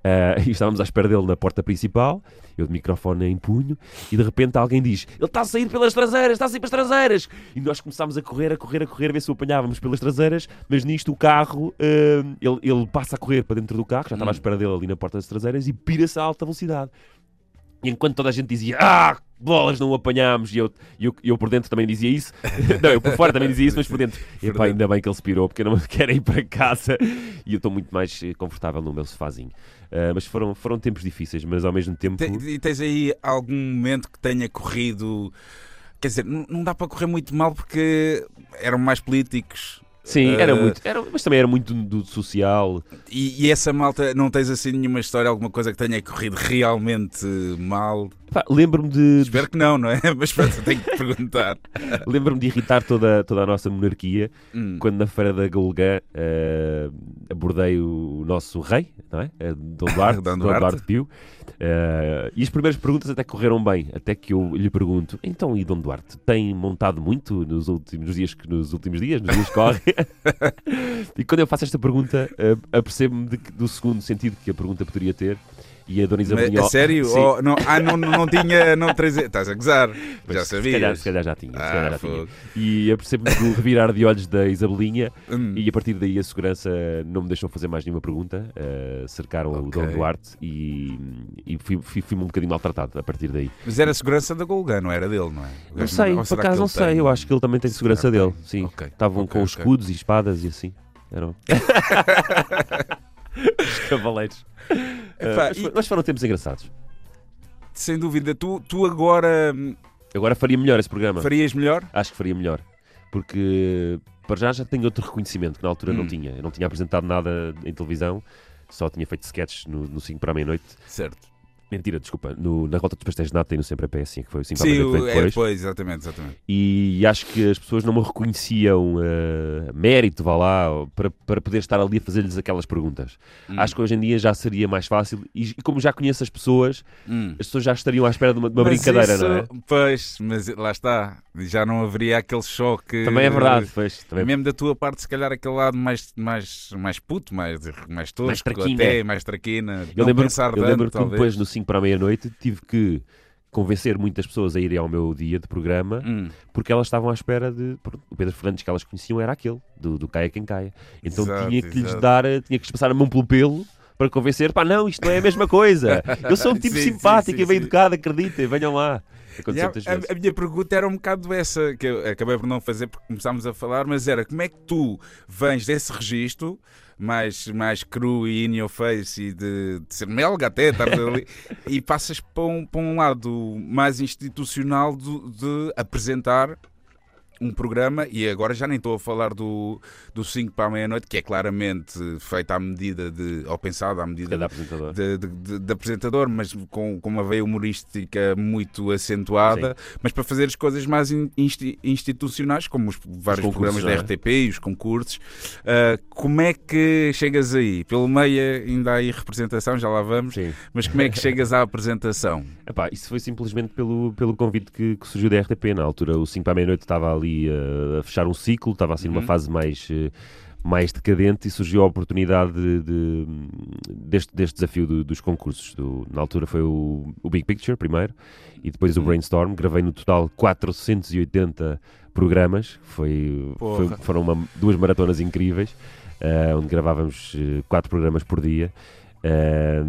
Ah, e estávamos à espera dele na porta principal, eu de microfone em punho, e de repente alguém diz: Ele está a sair pelas traseiras, está a sair pelas traseiras! E nós começámos a correr, a correr, a correr, a ver se o apanhávamos pelas traseiras, mas nisto o carro, ah, ele, ele passa a correr para dentro do carro, já estava à Hum. espera dele ali na porta das traseiras e pira-se a alta velocidade. E enquanto toda a gente dizia, ah, bolas, não o apanhámos, e eu, eu, eu por dentro também dizia isso, não, eu por fora também dizia isso, mas por dentro, epá, ainda bem que ele se pirou, porque eu não quero ir para casa, e eu estou muito mais eh, confortável no meu sofazinho. Ah, mas foram, foram tempos difíceis, mas ao mesmo tempo... Te- E tens aí algum momento que tenha corrido. Quer dizer, não dá para correr muito mal porque eram mais políticos. Sim, era Eh, muito, era, mas também era muito do, do social. E, e essa malta, não tens assim nenhuma história, alguma coisa que tenha corrido realmente mal? Lembro-me de, Espero que não, não é? Mas pronto, tenho que perguntar. lembro-me de irritar toda, toda a nossa monarquia, Hum. quando na feira da Golgã eh, abordei o nosso rei, não é? Eh, Dom Duarte, Dom. Duarte Pio. Eh, e as primeiras perguntas até correram bem, até que eu lhe pergunto: então, e Dom Duarte, tem montado muito nos últimos dias, que- nos últimos dias, nos dias que correm? e quando eu faço esta pergunta, eh, apercebo-me do segundo sentido que a pergunta poderia ter. E a Dona Mas, Isabelinha. a sério? Ou não, ah, não, não tinha. Não. Estás a gozar? Mas Já Se sabias? calhar, se calhar já tinha. se calhar Ah, já tinha. E apercebo-me do revirar de olhos da Isabelinha Hum. E a partir daí a segurança não me deixou fazer mais nenhuma pergunta, eh, cercaram o Ok. Dom Duarte e, e fui, fui, fui-me um bocadinho maltratado a partir daí. Mas era a segurança da Golgã, não era dele, não é? O Não sei, por acaso não sei, tem? eu acho que ele também tem Se segurança dele, sim. Estavam ok, com ok. escudos e espadas e assim. Eram. Os cavaleiros. Epá, mas, e- mas foram tempos engraçados. Sem dúvida, tu, tu agora hum, Agora faria melhor esse programa. farias melhor? Acho que faria melhor. Porque para já já tenho outro reconhecimento que na altura não Hum. tinha. Eu não tinha apresentado nada em televisão, só tinha feito sketches no, no 5 para a meia-noite. Certo. Mentira, desculpa. No- na Rota dos Pastéis de Nata e no Sempre a Pé, assim, que foi o 5 para a Sim, o- veio é, depois. pois, exatamente, exatamente. E acho que as pessoas não me reconheciam eh, mérito, vá lá, para, para poder estar ali a fazer-lhes aquelas perguntas. Hum. Acho que hoje em dia já seria mais fácil e, e como já conheço as pessoas, Hum. as pessoas já estariam à espera de uma, de uma brincadeira, isso- não é? Pois, mas lá está. Já não haveria aquele choque. Também é verdade, pois. Também Mesmo da tua parte, se calhar aquele lado mais, mais, mais puto, mais, mais tosco, Mais traquina. até mais traquina. Eu não lembro, tanto, que depois, no 5 para a meia-noite, tive que convencer muitas pessoas a irem ao meu dia de programa Hum, porque elas estavam à espera de. O Pedro Fernandes que elas conheciam era aquele, do, do Caia Quem Caia. Então Exato, tinha que lhes exato. dar, eh, tinha que lhes passar a mão pelo pelo para convencer, pá, não, isto não é a mesma coisa. Eu sou um tipo Sim, sim, simpático sim, e bem sim. educado, acreditem, venham lá. Aconteceu a, muitas a- vezes. a minha pergunta era um bocado essa, que eu acabei por não fazer porque começámos a falar, mas era como é que tu vens desse registro, mais, mais cru e in your face e de, de ser melga até, ali, e passas para um, para um lado mais institucional do- de apresentar um programa, e agora já nem estou a falar do, do 5 para a meia-noite, que é claramente feito à medida de, ou pensado à medida Cada apresentador. de, de- de- de apresentador, mas com, com uma veia humorística muito acentuada, mas para fazer as coisas mais in- insti- institucionais, como os vários concursos, programas da é? RTP e os concursos. Ah, como é que chegas aí? Pelo meio ainda há aí representação, já lá vamos, Sim. mas como é que chegas à apresentação? Epá, isso foi simplesmente pelo, pelo convite que, que surgiu da RTP. Na altura, o 5 para a meia-noite estava ali eh, a fechar um ciclo, estava assim numa Uhum. fase mais, eh, mais decadente e surgiu a oportunidade de, de- deste, deste desafio do- dos concursos. Do- na altura foi o, o Big Picture primeiro e depois o Uhum. Brainstorm. Gravei no total 480 programas, foi, foi- foram uma- duas maratonas incríveis, eh, onde gravávamos quatro programas por dia. Eh,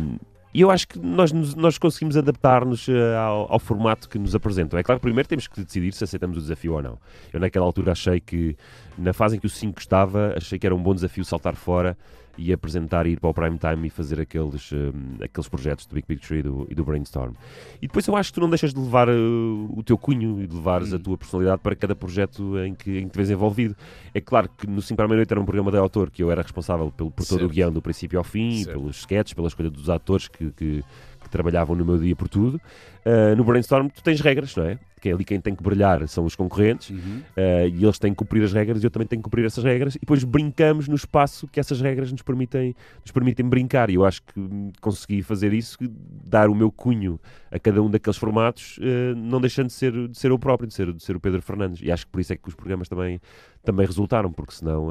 e eu acho que nós, nós conseguimos adaptar-nos eh, ao, ao formato que nos apresentam. É claro que primeiro temos que decidir se aceitamos o desafio ou não. Eu naquela altura achei que, na fase em que o 5 estava, achei que era um bom desafio saltar fora e apresentar, ir para o prime time e fazer aqueles, eh, aqueles projetos do Big Picture e do, e do Brainstorm. E depois eu acho que tu não deixas de levar eh, o teu cunho e de levares a Hum. tua personalidade para cada projeto em que, em que te vês envolvido. É claro que no 5 para a meia-noite era um programa de autor que eu era responsável pelo, por todo o Certo. guião do princípio ao fim, Certo. pelos sketches, pela escolha dos atores que, que- trabalhavam no meu dia por tudo. Ah, no Brainstorm tu tens regras, não é? Que é ali quem tem que brilhar são os concorrentes Uhum. ah, e eles têm que cumprir as regras e eu também tenho que cumprir essas regras e depois brincamos no espaço que essas regras nos permitem, nos permitem brincar e eu acho que hum, consegui fazer isso, dar o meu cunho a cada um daqueles formatos, ah, não deixando de ser, de ser eu próprio, de ser, de ser o Pedro Fernandes e acho que por isso é que os programas também, também resultaram, porque senão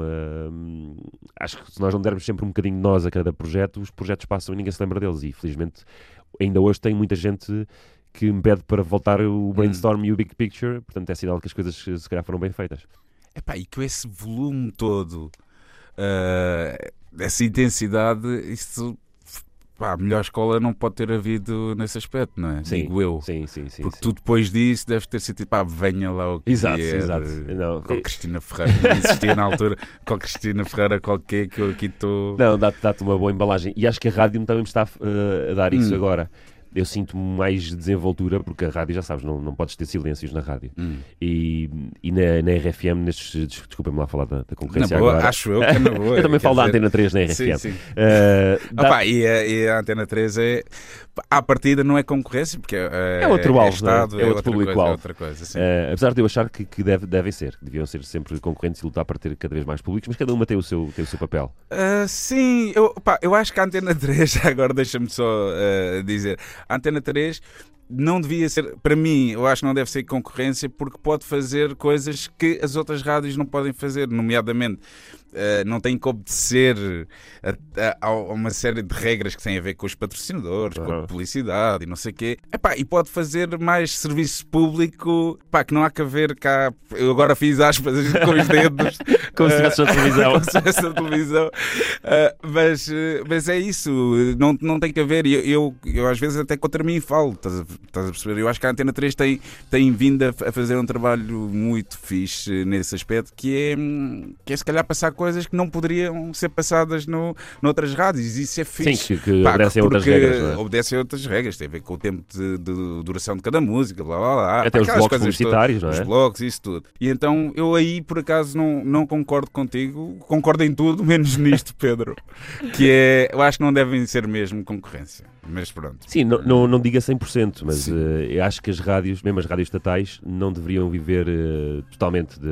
hum, acho que se nós não dermos sempre um bocadinho de nós a cada projeto, os projetos passam e ninguém se lembra deles e felizmente ainda hoje tem muita gente que me pede para voltar o Brainstorm e o Big Picture, portanto é sinal que as coisas se calhar foram bem feitas. Epá, e com esse volume todo, ah, essa intensidade, isso. Pá, a melhor escola não pode ter havido nesse aspecto, não é? Sim, Digo eu. Sim, sim, sim. Porque sim. tu depois disso deves ter sido tipo, ah, venha lá o que Exato, vier, exato. eh, Não, Com a Cristina Ferreira, não existia na altura, com a Cristina Ferreira qualquer que eu aqui estou. Não, dá-te dá-te uma boa embalagem. E acho que a rádio também me está eh, a dar isso Hum. agora. Eu sinto mais desenvoltura, porque a rádio, já sabes, não, não podes ter silêncios na rádio. Hum. E, e na, na RFM, nestes. des- Desculpa-me lá falar da, da Na concorrência boa, agora. acho eu que é na boa. eu também falo da dizer- Antena 3 na RFM. Sim, sim. Eh, dá- Opa, e, a, e a Antena 3 é. À partida não é concorrência, porque é, É outro alvo, Estado, não é? É outro público-alvo. é. Eh, apesar de eu achar que, que deve, devem ser, que deviam ser sempre concorrentes e lutar para ter cada vez mais públicos, mas cada uma tem o seu, tem o seu papel. Ah, sim, eu, pá, eu acho que a Antena 3, agora deixa-me só ah, dizer, a Antena 3 não devia ser, para mim, eu acho que não deve ser concorrência porque pode fazer coisas que as outras rádios não podem fazer, nomeadamente ah, não tem que obedecer a, a- a uma série de regras que têm a ver com os patrocinadores, com a publicidade e não sei o quê. Epá, e pode fazer mais serviço público, pá, que não há que haver cá. Eu agora fiz aspas com os dedos. Como se Ah, estivesse na televisão. como se na televisão. Ah, mas, eh, mas é isso, não, não tem que haver. Eu, eu, eu às vezes até contra mim falo, estás a, estás a perceber? Eu acho que a Antena 3 tem, tem vindo a, a fazer um trabalho muito fixe nesse aspecto, que é, hum, que é se calhar passar coisas que não poderiam ser passadas no, noutras rádios. Isso é Sim, fixe. que, que Pá, obedecem a outras regras. é? Obedecem outras regras, tem a ver com o tempo de, de duração de cada música, blá blá blá. Até os blocos todas. publicitários, não Os é? blocos, isso tudo. E então eu aí, por acaso, não, não concordo contigo. Concordo em tudo, menos nisto, Pedro. Que é, eu acho que não devem ser mesmo concorrência. Mas pronto. Sim, não, não, não diga 100%, mas eh, eu acho que as rádios, mesmo as rádios estatais, não deveriam viver eh, totalmente de,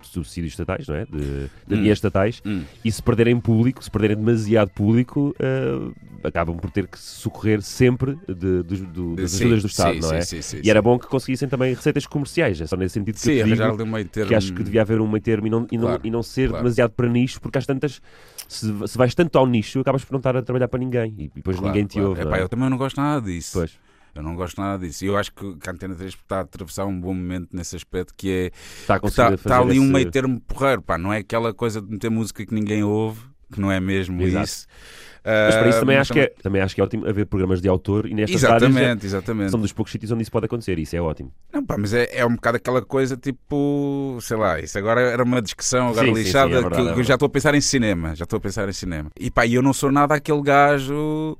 de subsídios estatais, não é? De, de Hum. estatais. Hum. E se perderem público, se perderem demasiado público, eh, acabam por ter que socorrer sempre de, dos- do- das Sim, ajudas do Estado, sim, não é? sim, sim, e era bom que conseguissem também receitas comerciais, é só nesse sentido que eu digo, um termo. que acho que devia haver um meio termo e não, e não, Claro, e não ser claro. demasiado para nicho, porque às tantas, se, se vais tanto ao nicho, acabas por não estar a trabalhar para ninguém e depois Claro, ninguém te claro. Ouve. Epá, é? Eu também não gosto nada disso. Pois. Eu não gosto nada disso. E eu acho que a Antena 3 está a atravessar um bom momento nesse aspecto que é Está que está, está ali um meio termo porreiro, pá, não é aquela coisa de meter música que ninguém ouve, que não é mesmo Exato. isso. Mas para isso Ah, também mas acho, que é, também acho que é ótimo haver programas de autor e nestas rádios é- Exatamente, exatamente. são dos poucos sítios onde isso pode acontecer. Isso é ótimo. Não, pá, mas é, é um bocado aquela coisa tipo, sei lá, isso agora era uma discussão agora Sim, sim, lixada sim, é verdade, que, é que eu já estou a pensar em cinema, já estou a pensar em cinema. E pá, e eu não sou nada aquele gajo,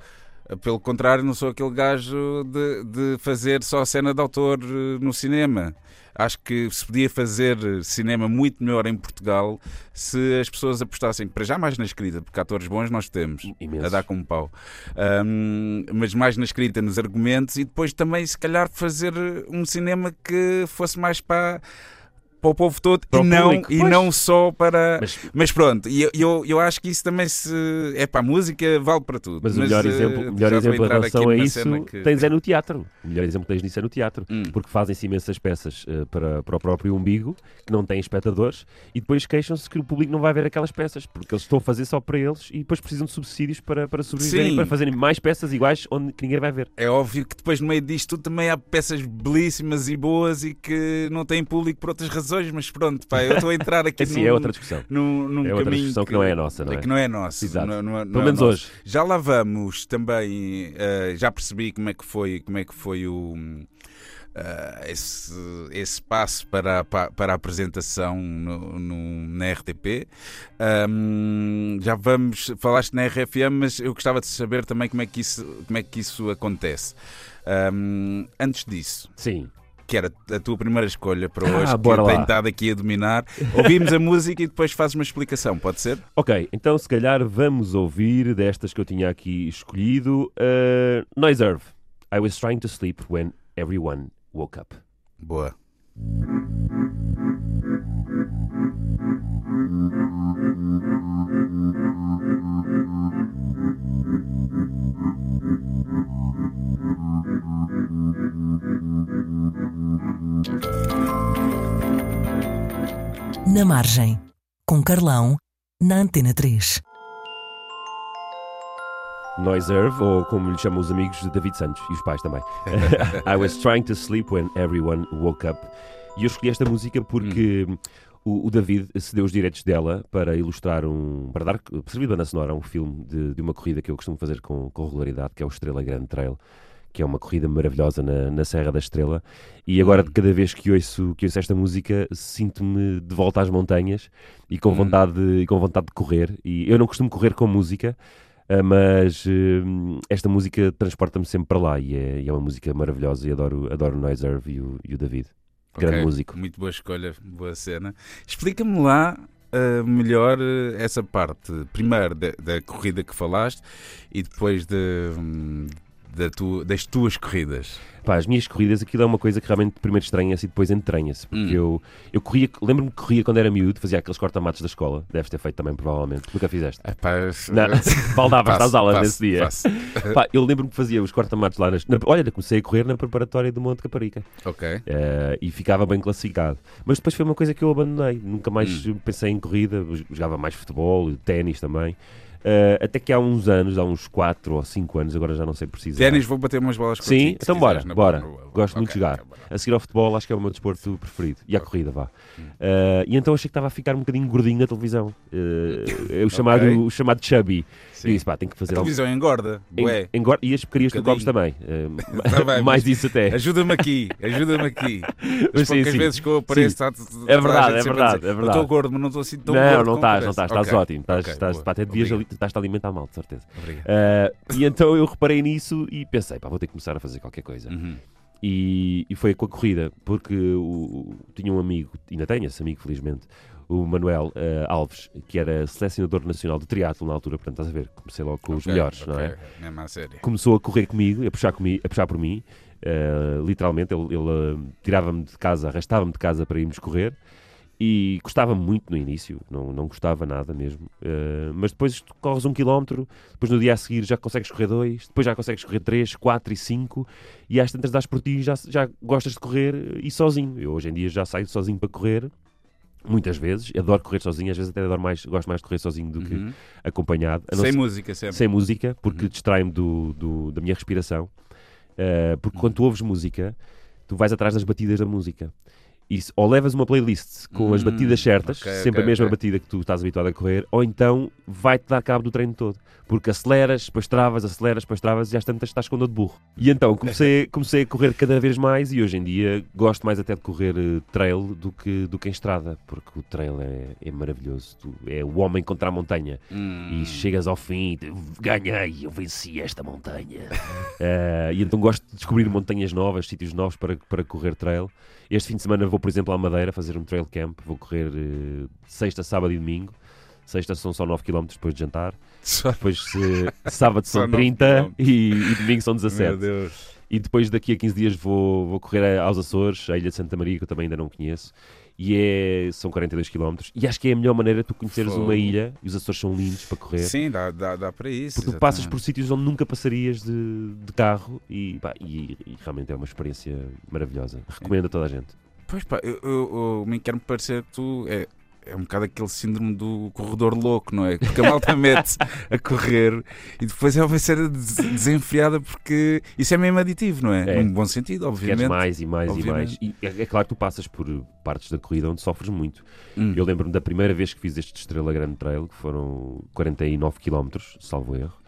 pelo contrário, não sou aquele gajo de, de fazer só cena de autor eh, no cinema. Acho que se podia fazer cinema muito melhor em Portugal se as pessoas apostassem, para já mais na escrita, porque atores bons nós temos Imensos. a dar com um pau. Ahm, mas mais na escrita, nos argumentos e depois também, se calhar, fazer um cinema que fosse mais para, para o povo todo Para e, não, público, e pois. não só para. Mas, Mas, pronto, e eu, eu, eu acho que isso também se. É para a música, vale para tudo. mas o melhor eh, exemplo, o melhor já vou exemplo em relação a isso que- tens é no teatro. O melhor exemplo que tens disso é no teatro. Hum. Porque fazem-se imensas peças eh, para, para o próprio umbigo, que não têm espectadores, e depois queixam-se que o público não vai ver aquelas peças, porque eles estão a fazer só para eles e depois precisam de subsídios para, para sobreviverem, para fazerem mais peças iguais onde ninguém vai ver. É óbvio que depois no meio disto também há peças belíssimas e boas e que não têm público por outras razões, mas pronto, pá, eu estou a entrar aqui Assim, num, é outra discussão. num, num É outra caminho discussão que não é a nossa, não é? Que não é nossa. Exato. Não, não não Pelo é menos hoje. Já lá vamos também, eh, já percebi como é que foi, como é que foi o eh, esse, esse passo para, a- pa- para a apresentação no, no- na RTP. Ahm, já vamos, falaste na RFM, mas eu gostava de saber também como é que isso, como é que isso acontece. Ahm, antes disso, Sim. Que era a tua primeira escolha para Ah, hoje, que bora eu lá. tenho estado aqui a dominar. Ouvimos a música e depois fazes uma explicação, pode ser? Ok, então se calhar vamos ouvir destas que eu tinha aqui escolhido. Uh, Noiserve. I was trying to sleep when everyone woke up. Boa. Na Margem, com Carlão, na Antena 3. Noiserve, ou como lhe chamam os amigos de David Santos e os pais também. I was trying to sleep when everyone woke up. E eu escolhi esta música porque o, o David cedeu os direitos dela para ilustrar um. para dar. servir de banda sonora a um filme de, de uma corrida que eu costumo fazer com, com regularidade, que é o Estrela Grande Trail. Que é uma corrida maravilhosa na, na Serra da Estrela, e agora, cada vez que ouço, que ouço esta música, sinto-me de volta às montanhas e com, Hum. vontade de, e com vontade de correr. E eu não costumo correr com música, Uh, mas uh, esta música transporta-me sempre para lá e é, e é uma música maravilhosa e adoro, adoro o Noiserve e o, e o David. Grande Ok, músico. Muito boa escolha, boa cena. Explica-me lá uh, melhor uh, essa parte, primeiro da, da corrida que falaste e depois de, hum, da tu- das tuas corridas. Pá, as minhas corridas, aquilo é uma coisa que realmente primeiro estranha-se e depois entranha-se. Porque Hum. eu, eu corria, lembro-me que corria quando era miúdo, fazia aqueles corta-matos da escola. Deves ter feito também, provavelmente. Nunca fizeste. Epá, Não, Baldavas às aulas passo, nesse dia. passo. Pá, eu lembro-me que fazia os corta-matos lá nas. na- olha, comecei a correr na preparatória do Monte Caparica. Ok. Eh, e ficava bem classificado. Mas depois foi uma coisa que eu abandonei. Nunca mais Hum. pensei em corrida, jogava mais futebol, ténis também. Uh, até que há uns anos, há uns 4 ou 5 anos, agora já não sei precisar. Ténis, vou bater umas bolas contigo. Sim, se então bora, quiseres, bora. boa. Gosto muito de jogar. ok, bora. A seguir ao futebol, acho que é o meu desporto preferido. E a corrida, vá. Uh, e então achei que estava a ficar um bocadinho gordinho na televisão. Uh, é o, chamado, o chamado chubby. Sim. E disse, pá, tenho que A fazer algo. televisão engorda. En- engorda- e as porcarias que tu comes também. Uh, Tá bem, mais isso até. Ajuda-me aqui, ajuda-me aqui. As sim, poucas sim. vezes que eu apareço, está, É verdade, é verdade, é Eu verdade. estou gordo, mas não estou assim tão não, gordo. não como estás, não estás, estás Ok, ótimo. Estás, ok, estás, pá, até devias estás a alimentar mal, de certeza. Uh, e então eu reparei nisso e pensei, pá, vou ter que começar a fazer qualquer coisa. Uhum. E, e foi com a corrida, porque o, o- tinha um amigo, ainda tenho esse amigo, felizmente, o Manuel eh, Alves, que era selecionador nacional de triatlo na altura, portanto, estás a ver, comecei logo com os Ok, melhores, não ok, é? Mesmo a sério. Começou a correr comigo, a puxar, comigo, a puxar por mim, eh, literalmente, ele, ele, eh, tirava-me de casa, arrastava-me de casa para irmos correr, e gostava muito no início, não, não gostava nada mesmo, mas depois corres um quilómetro, depois no dia a seguir já consegues correr dois, depois já consegues correr três, quatro e cinco, e às tantas das por ti já, já gostas de correr e sozinho. Eu hoje em dia já saio sozinho para correr, muitas vezes, adoro correr sozinho, às vezes até adoro mais, gosto mais de correr sozinho do que Uhum. acompanhado. Sem ser- música sempre. sem música, porque Uhum. distrai-me do, do- da minha respiração. Uh, porque Uhum. quando tu ouves música, tu vais atrás das batidas da música. Se- ou levas uma playlist com as Hum, batidas certas, ok, sempre ok, a mesma ok. batida que tu estás habituado a correr, ou então vai-te dar cabo do treino todo. Porque aceleras, depois travas, aceleras, depois travas e às tantas estás com dor de burro. E então comecei, comecei a correr cada vez mais e hoje em dia gosto mais até de correr eh, trail do que, do que em estrada, porque o trail é, é maravilhoso. Tu- é o homem contra a montanha Hum. e chegas ao fim e ganhei, eu venci esta montanha. Eh, e então gosto de descobrir montanhas novas, sítios novos para, para correr trail. Este fim de semana vou, por exemplo, à Madeira fazer um trail camp. Vou correr eh, sexta, sábado e domingo. Sexta são só 9 km depois de jantar. Depois eh, sábado são 9 30 e, e domingo são 17. Meu Deus. E depois daqui a 15 dias vou, vou correr aos Açores, à Ilha de Santa Maria, que eu também ainda não conheço. E é, são 42 km. E acho que é a melhor maneira de tu conheceres uma ilha. E os Açores são lindos para correr. Sim, dá, dá, dá para isso. Porque tu passas por sítios onde nunca passarias de, de carro e, pá, e- e realmente é uma experiência maravilhosa. Recomendo a toda a gente. Pois pá, eu, eu, eu me quero-me parecer que tu é, é um bocado aquele síndrome do corredor louco, não é? Porque a malta mete a correr e depois ela vai ser des- desenfreada porque isso é mesmo aditivo, não é? É. Num bom sentido, obviamente. Queres mais e mais obviamente. e mais. E é, é claro que tu passas por partes da corrida onde sofres muito. Hum. Eu lembro-me da primeira vez que fiz este Estrela Grande Trail, que foram 49 km, salvo erro.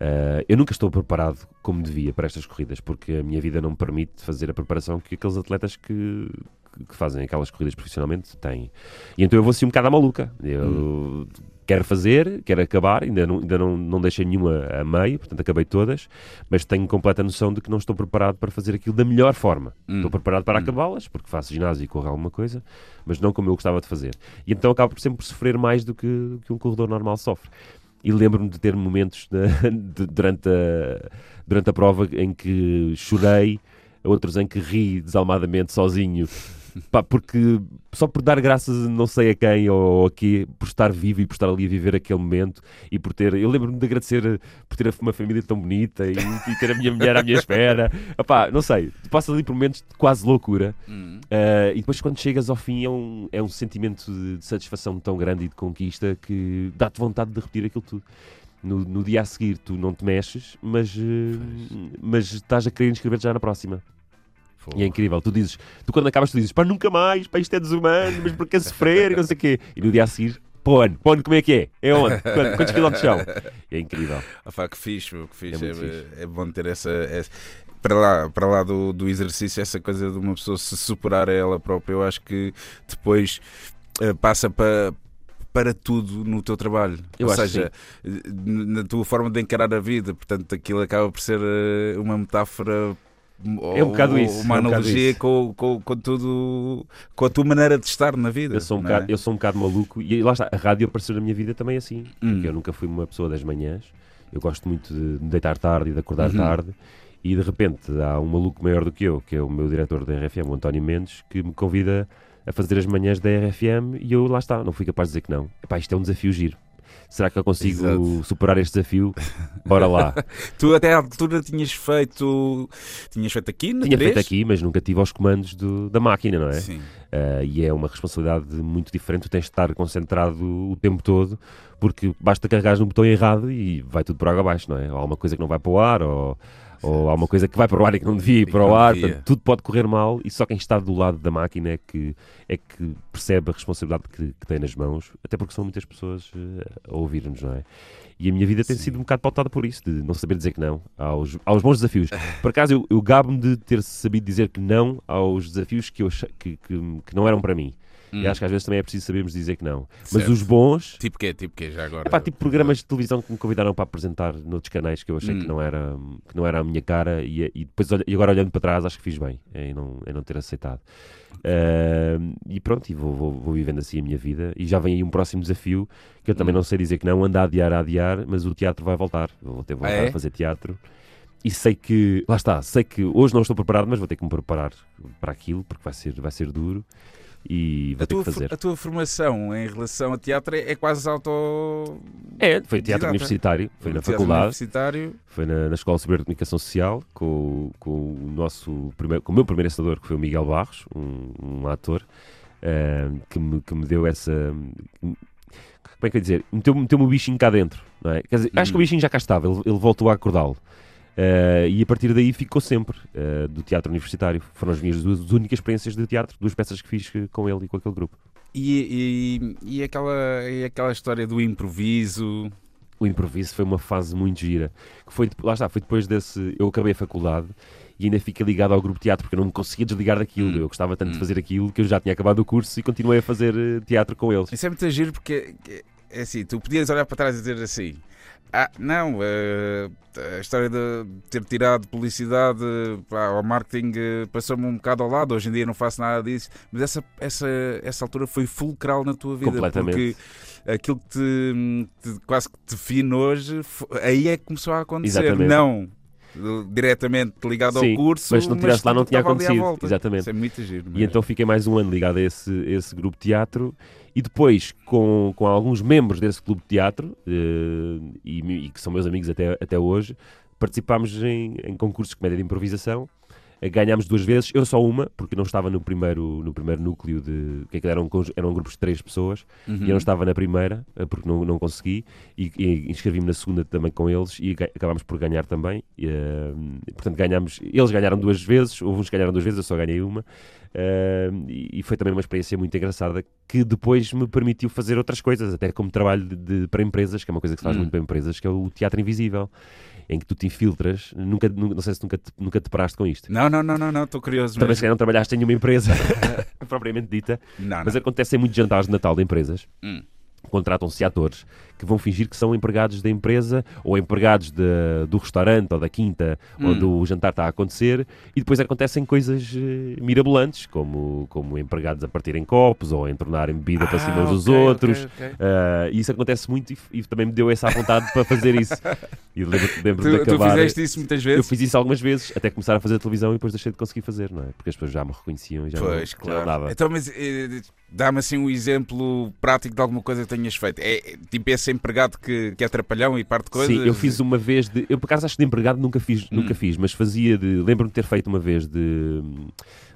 Ah, eu nunca estou preparado como devia para estas corridas, porque a minha vida não me permite fazer a preparação que aqueles atletas que, que fazem aquelas corridas profissionalmente têm. E então eu vou assim um bocado à maluca. Eu quero fazer, quero acabar, ainda não, ainda não, não deixei nenhuma a meio, portanto acabei todas, mas tenho completa noção de que não estou preparado para fazer aquilo da melhor forma. Hum. Estou preparado para Hum. acabá-las, porque faço ginásio e corro alguma coisa, mas não como eu gostava de fazer. E então acabo sempre por sofrer mais do que, que um corredor normal sofre. E lembro-me de ter momentos na- de- durante, a, durante a prova em que chorei, outros em que ri desalmadamente sozinho, Pá, porque só por dar graças não sei a quem ou a quê, por estar vivo e por estar ali a viver aquele momento e por ter. Eu lembro-me de agradecer eh, por ter uma família tão bonita e, e ter a minha mulher à minha espera. Epá, não sei, tu passas ali por momentos de quase loucura. Hum. Uh, e depois quando chegas ao fim é um, é um sentimento de, de satisfação tão grande e de conquista que dá-te vontade de repetir aquilo tudo. No, no dia a seguir tu não te mexes, mas, uh, mas estás a querer inscrever-te já na próxima. Fogo. E é incrível. Tu dizes, tu quando acabas tu dizes, pá, nunca mais, pá, isto é desumano, mas por que sofrer e não sei o quê. E no dia a seguir, pô, ano, pô, como é que é? É onde? Quantos, quantos quilómetros são? É incrível. Ah, pá, que fixe, meu, que fixe. É É, fixe. é bom ter essa. essa- para lá, para lá do, do exercício, essa coisa de uma pessoa se superar a ela própria, eu acho que depois eh, passa para. Para tudo no teu trabalho, Eu ou seja, na tua forma de encarar a vida, portanto, aquilo acaba por ser eh, uma metáfora É um bocado ou isso, uma é um analogia com, com, com tudo, com a tua maneira de estar na vida. Eu sou, um bocado, é? eu sou um bocado maluco e lá está, a rádio apareceu na minha vida também assim. Hum. Porque eu nunca fui uma pessoa das manhãs. Eu gosto muito de me deitar tarde e de acordar Uhum. tarde. E de repente há um maluco maior do que eu, que é o meu diretor da RFM, o António Mendes, que me convida a fazer as manhãs da RFM e eu lá está, não fui capaz de dizer que não. Epá, isto é um desafio giro. Será que eu consigo Exato. superar este desafio? Bora lá. Tu até à altura tinhas feito. Tinhas feito aqui na Tinha 3? feito aqui, mas nunca tive aos comandos do- da máquina, não é? Sim. Uh, e é uma responsabilidade muito diferente. Tu tens de estar concentrado o tempo todo, porque basta carregar no botão errado e vai tudo por água abaixo, não é? Ou há uma coisa que não vai para o ar, ou, ou há uma coisa que vai para o ar e que não devia ir para o ar. Portanto, tudo pode correr mal e só quem está do lado da máquina é que, é que percebe a responsabilidade que, que tem nas mãos, até porque são muitas pessoas uh, a ouvir-nos, não é? E a minha vida tem Sim. sido um bocado pautada por isso, de não saber dizer que não aos, aos bons desafios. Por acaso, eu, eu gabo-me de ter sabido dizer que não aos desafios que, eu, que, que, que não eram para mim. Hum. E acho que às vezes também é preciso sabermos dizer que não. Mas Certo. os bons, Tipo quê? Tipo quê? Já agora. é pá, tipo programas de televisão que me convidaram para apresentar noutros canais que eu achei Hum. que, não era, que não era a minha cara e, e depois e agora olhando para trás acho que fiz bem em não, em não ter aceitado. Ahm, e pronto, e vou, vou, vou vivendo assim a minha vida. E já vem aí um próximo desafio que eu também Hum. não sei dizer que não, anda a adiar, a adiar, mas o teatro vai voltar. Vou ter voltar Ah, é? a fazer teatro. E sei que, lá está, sei que hoje não estou preparado, mas vou ter que me preparar para aquilo, porque vai ser, vai ser duro e vou A ter tua, que fazer. a tua formação em relação a teatro é, é quase auto. É, foi teatro universitário, foi na faculdade, Universitário. foi na, na Escola Superior de Comunicação Social, com, o- com o nosso primeiro, com o meu primeiro ensinador, que foi o Miguel Barros, um, um ator, eh, que, me, que me deu essa. Como é que eu ia dizer? Meteu-me meteu o bichinho cá dentro, não é? Dizer, acho que o Hum. bichinho já cá estava, ele, ele voltou a acordá-lo. Eh, e a partir daí ficou sempre eh, do teatro universitário. Foram as minhas duas únicas experiências de teatro, duas peças que fiz eh, com ele e com aquele grupo. E, e, e aquela, e aquela história do improviso. o improviso foi uma fase muito gira. Que foi, lá está, foi depois desse. Eu acabei a faculdade e ainda fiquei ligado ao grupo de teatro porque eu não me conseguia desligar daquilo. Hum. Eu gostava tanto de Hum. fazer aquilo que eu já tinha acabado o curso e continuei a fazer teatro com eles. Isso é muito giro porque é assim, tu podias olhar para trás e dizer assim. Ah, não, eh, a história de ter tirado publicidade pá, ao marketing eh, passou-me um bocado ao lado. Hoje em dia não faço nada disso, mas essa, essa, essa altura foi fulcral na tua vida. Completamente. Porque aquilo que te, te- quase que te define hoje, aí é que começou a acontecer. Exatamente. Não diretamente ligado Sim, ao curso, mas se não tivesse lá não tinha acontecido. Exatamente. Isso é muito giro. E mesmo. então fiquei mais um ano ligado a esse, esse grupo de teatro e depois com, com alguns membros desse clube de teatro eh, e, e que são meus amigos até, até hoje, participámos em, em concursos de comédia de improvisação. Eh, Ganhámos duas vezes, eu só uma, porque não estava no primeiro, no primeiro núcleo de. Que aquilo eram, conj- eram grupos de três pessoas Uhum. e eu não estava na primeira, eh, porque não, não consegui, e, e inscrevi-me na segunda também com eles e acabámos por ganhar também. E, eh, portanto, ganhámos, eles ganharam duas vezes, houve uns que ganharam duas vezes, eu só ganhei uma. E, e foi também uma experiência muito engraçada que depois me permitiu fazer outras coisas, até como trabalho de, de- para empresas, que é uma coisa que se faz Hum. muito para empresas, que é o teatro invisível, em que tu te infiltras. Nunca, nu- não sei se nunca te, nunca te paraste com isto. Não, não, não, não, estou curioso. Também se calhar não trabalhaste em nenhuma empresa propriamente dita, Não, mas não. acontecem muitos jantares de Natal de empresas. Hum. Contratam-se atores que vão fingir que são empregados da empresa ou empregados de- do restaurante ou da quinta Hum. onde o jantar está a acontecer e depois acontecem coisas eh, mirabolantes, como, como empregados a partirem copos ou a entornarem bebida para cima Ah, dos ok, outros. ok, ok. Ah, e isso acontece muito e, e também me deu essa vontade para fazer isso. E lembro, lembro de Tu, tu acabar. fizeste isso muitas Eu vezes? fiz isso algumas vezes, até começar a fazer televisão e depois deixei de conseguir fazer, não é? Porque as pessoas já me reconheciam e já, Pois, não, já claro. não dava. Então, mas eh, dá-me assim um exemplo prático de alguma coisa que tenhas feito. É, tipo esse empregado que, que é trapalhão e parte coisas? Sim, eu fiz uma vez de. Eu por acaso acho que de empregado nunca fiz, nunca Hum. fiz, mas fazia de. Lembro-me de ter feito uma vez de,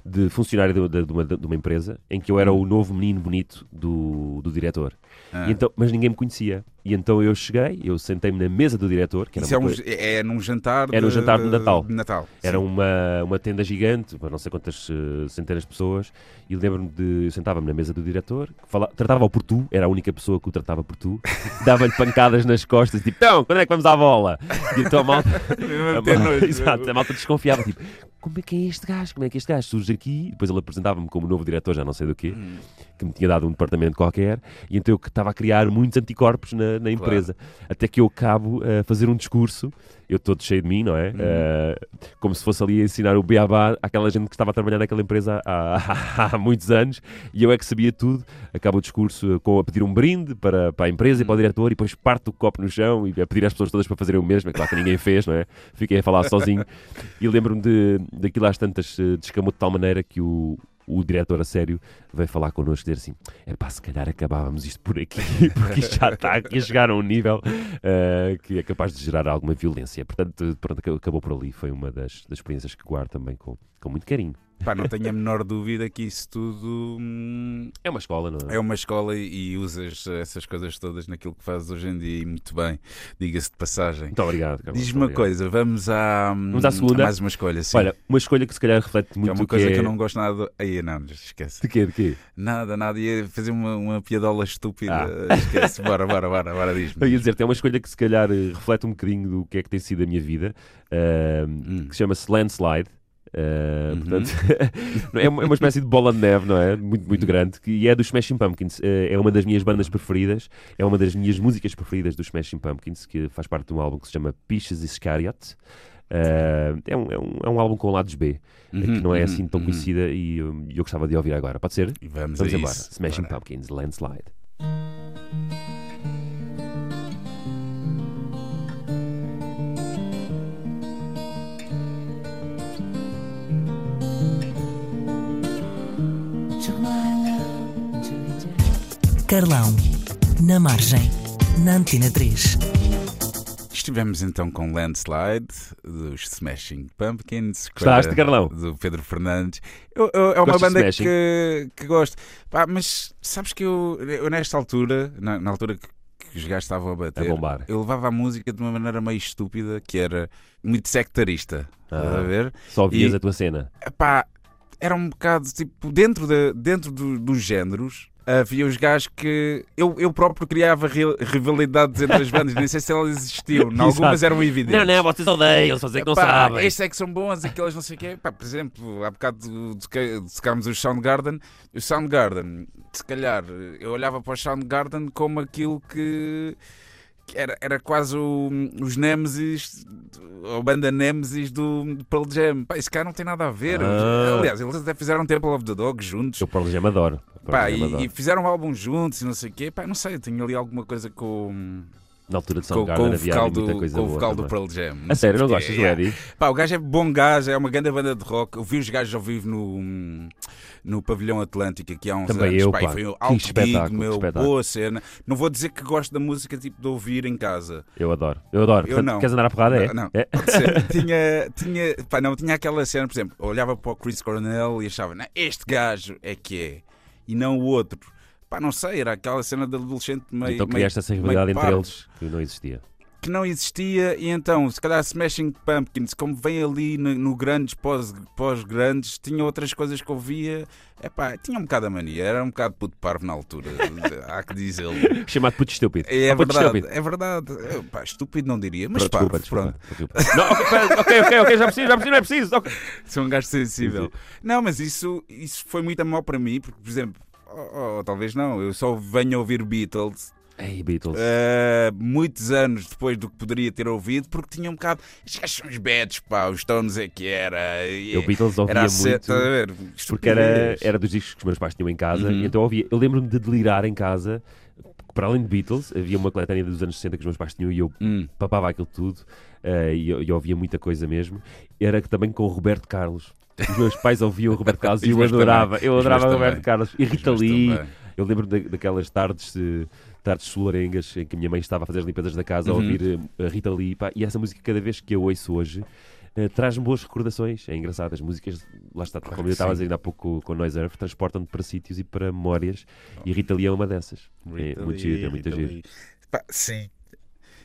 de funcionário de, de- de uma, de uma empresa em que eu era o novo menino bonito do, do diretor. Ah. Então, mas ninguém me conhecia. E então eu cheguei, eu sentei-me na mesa do diretor, que era Isso é, um, coisa- é num jantar É num jantar de Natal. Natal. Era Sim. uma, uma tenda gigante, para não sei quantas eh, centenas de pessoas, e lembro-me de. Eu sentava-me na mesa do diretor, fala, tratava-o por tu, era a única pessoa que o tratava por tu, dava-lhe pancadas nas costas, tipo, então, quando é que vamos à bola? E então a malta, a malta, exato, a malta desconfiava, tipo, como é que é este gajo? Como é que este gajo surge aqui? Depois ele apresentava-me como novo diretor, já não sei do quê, Hum. Que me tinha dado um departamento qualquer, e então eu que estava a criar muitos anticorpos na, na empresa. Até que eu acabo a fazer um discurso, eu todo cheio de mim, não é? Uhum. Eh, como se fosse ali a ensinar o beabá àquela gente que estava a trabalhar naquela empresa há, há muitos anos, e eu é que sabia tudo. Acabo o discurso com a pedir um brinde para, para a empresa e para o diretor, e depois parto o copo no chão e a pedir às pessoas todas para fazerem o mesmo. É claro que ninguém fez, não é? Fiquei a falar sozinho. E lembro-me de, daquilo às tantas eh, descamou de tal maneira que o, o diretor a sério veio falar connosco e dizer assim: é pá, se calhar acabávamos isto por aqui, porque isto já está aqui a chegar a um nível eh, que é capaz de gerar alguma violência. Portanto, pronto, ac- acabou por ali. Foi uma das, das experiências que guardo também com, com muito carinho. Pá, não tenho a menor dúvida que isso tudo hum, É uma escola, não é? é uma escola e usas essas coisas todas naquilo que fazes hoje em dia e muito bem, diga-se de passagem. Muito obrigado, Carlos. Diz-me muito uma obrigado. coisa, vamos à, hum, Vamos à segunda? a mais uma escolha, sim. Olha, uma escolha que se calhar reflete que muito é uma o coisa que é... eu não gosto nada. Aí não, esquece. De quê? De quê? Nada, nada. Ia fazer uma, uma piadola estúpida. Ah. Esquece. Bora, bora, bora, bora, Eu diz-me. ia dizer, é uma escolha que se calhar eh, reflete um bocadinho do que é que tem sido a minha vida, ah, Hum. que se chama-se Landslide. Ah, Uhum. Portanto, é uma é uma espécie de bola de neve, não é? Muito, muito grande. Que, e é dos Smashing Pumpkins. Ah, é uma das minhas bandas preferidas. É uma das minhas músicas preferidas dos Smashing Pumpkins, que faz parte de um álbum que se chama Peaches Iscariot. Ah, é, um, é, um, é um álbum com lados B, Uhum, que não é uhum, assim tão uhum. conhecida e eu, eu gostava de ouvir agora. Pode ser? Vamos, Vamos embora. isso. Smashing Bora. Pumpkins, Landslide. Carlão, na margem, na Antena 3. Estivemos então com Landslide dos Smashing Pumpkins. Gostaste, Carlão? Do Pedro Fernandes. Eu- eu- é uma Gostas banda que, que gosto. Pá, mas sabes que eu, eu nesta altura, na, na altura que, que os gajos estavam a bater, A bombar. eu levava a música de uma maneira meio estúpida, que era muito sectarista. Estás Ah. a ver? Só vias E- a tua cena. Epá, era um bocado tipo dentro, de, dentro do- dos géneros. Havia os gajos que eu, eu próprio criava ri- rivalidades entre as bandas, nem sei se elas existiam, algumas eram evidentes. vocês odeiam, só dizer que não Epá, sabem. Estes é que são bons, aqueles não sei o quê. Pá, por exemplo, há bocado tocámos os Soundgarden. O Soundgarden, se calhar, eu olhava para o Soundgarden como aquilo que. que Era, era quase o- os Nemesis, a banda Nemesis do Pearl Jam. Pá, esse cara não tem nada a ver. Ah. Aliás, eles até fizeram Temple of the Dog juntos. Eu Pearl Jam adoro. Pá, e, e fizeram um álbum juntos e não sei o quê. Pá, não sei, eu tenho ali alguma coisa com, Na altura de com, Soundgarden com o havia vocal, do, coisa com o vocal do. Pearl Jam. A sério, não gostas do Yeah. Eddie? Pá, o gajo é bom gajo, é uma grande banda de rock. Eu vi os gajos ao vivo no, no Pavilhão Atlântico aqui há uns Também anos. eu, pá, pá. foi um alto gig, meu, espetáculo. boa cena. Não vou dizer que gosto da música tipo de ouvir em casa. Eu adoro. Eu adoro. Eu Portanto, não. Queres andar à porrada? É? Não, não. É? Ser. tinha, tinha, pá, não, tinha aquela cena, por exemplo, olhava para o Chris Cornell e achava, "Não, este gajo é que é, e não o outro. Pá, não sei, era aquela cena de adolescente meio. Então meio- criaste essa rivalidade meio entre eles que não existia. Que não existia e então, se calhar Smashing Pumpkins, como vem ali no, no grandes pós- pós-grandes, tinha outras coisas que ouvia, epá, tinha um bocado a mania, era um bocado puto parvo na altura, há que dizê-lo. Chamado puto estúpido. É Oh, puto verdade, estúpido. é verdade. Pá, estúpido não diria, mas Pronto, parvo, desculpa, pronto. desculpa, desculpa. Não, ok, pera, ok, ok, ok, já preciso, já preciso, não é preciso. ok. Sou um gajo sensível. Não, mas isso, isso foi muito a mal para mim, porque, por exemplo, oh, oh, talvez não, eu só venho a ouvir Beatles Ei, Beatles. Uh, muitos anos depois do que poderia ter ouvido, porque tinha um bocado. Estes gajos são uns bedos, pá, os Stones é que era. e- Eu Beatles ouvia era a ser- muito. ver? Porque era, era dos discos que os meus pais tinham em casa, Uhum. e então eu ouvia. Eu lembro-me de delirar em casa, para além de Beatles, havia uma coletânea dos anos 60 que os meus pais tinham e eu Hum. papava aquilo tudo, eh, e eu, eu ouvia muita coisa mesmo. Era que também com o Roberto Carlos. Os meus pais ouviam o Roberto Carlos e Os eu adorava. também. Eu Os adorava o Roberto. Carlos. E Os Rita Lee. Eu lembro da- daquelas tardes, eh, tardes solarengas em que a minha mãe estava a fazer as limpezas da casa a Uhum. ouvir eh, a Rita Lee. pá, e essa música, cada vez que eu ouço hoje, eh, traz-me boas recordações. É engraçado. As músicas, lá está, Claro como que eu estava a sim. dizer ainda há pouco com o Noise Earth, transportam-te para sítios e para memórias. E Rita Lee é uma dessas. é Rita muito Lee, giro, é muito Rita giro. Lee. Pá, sim.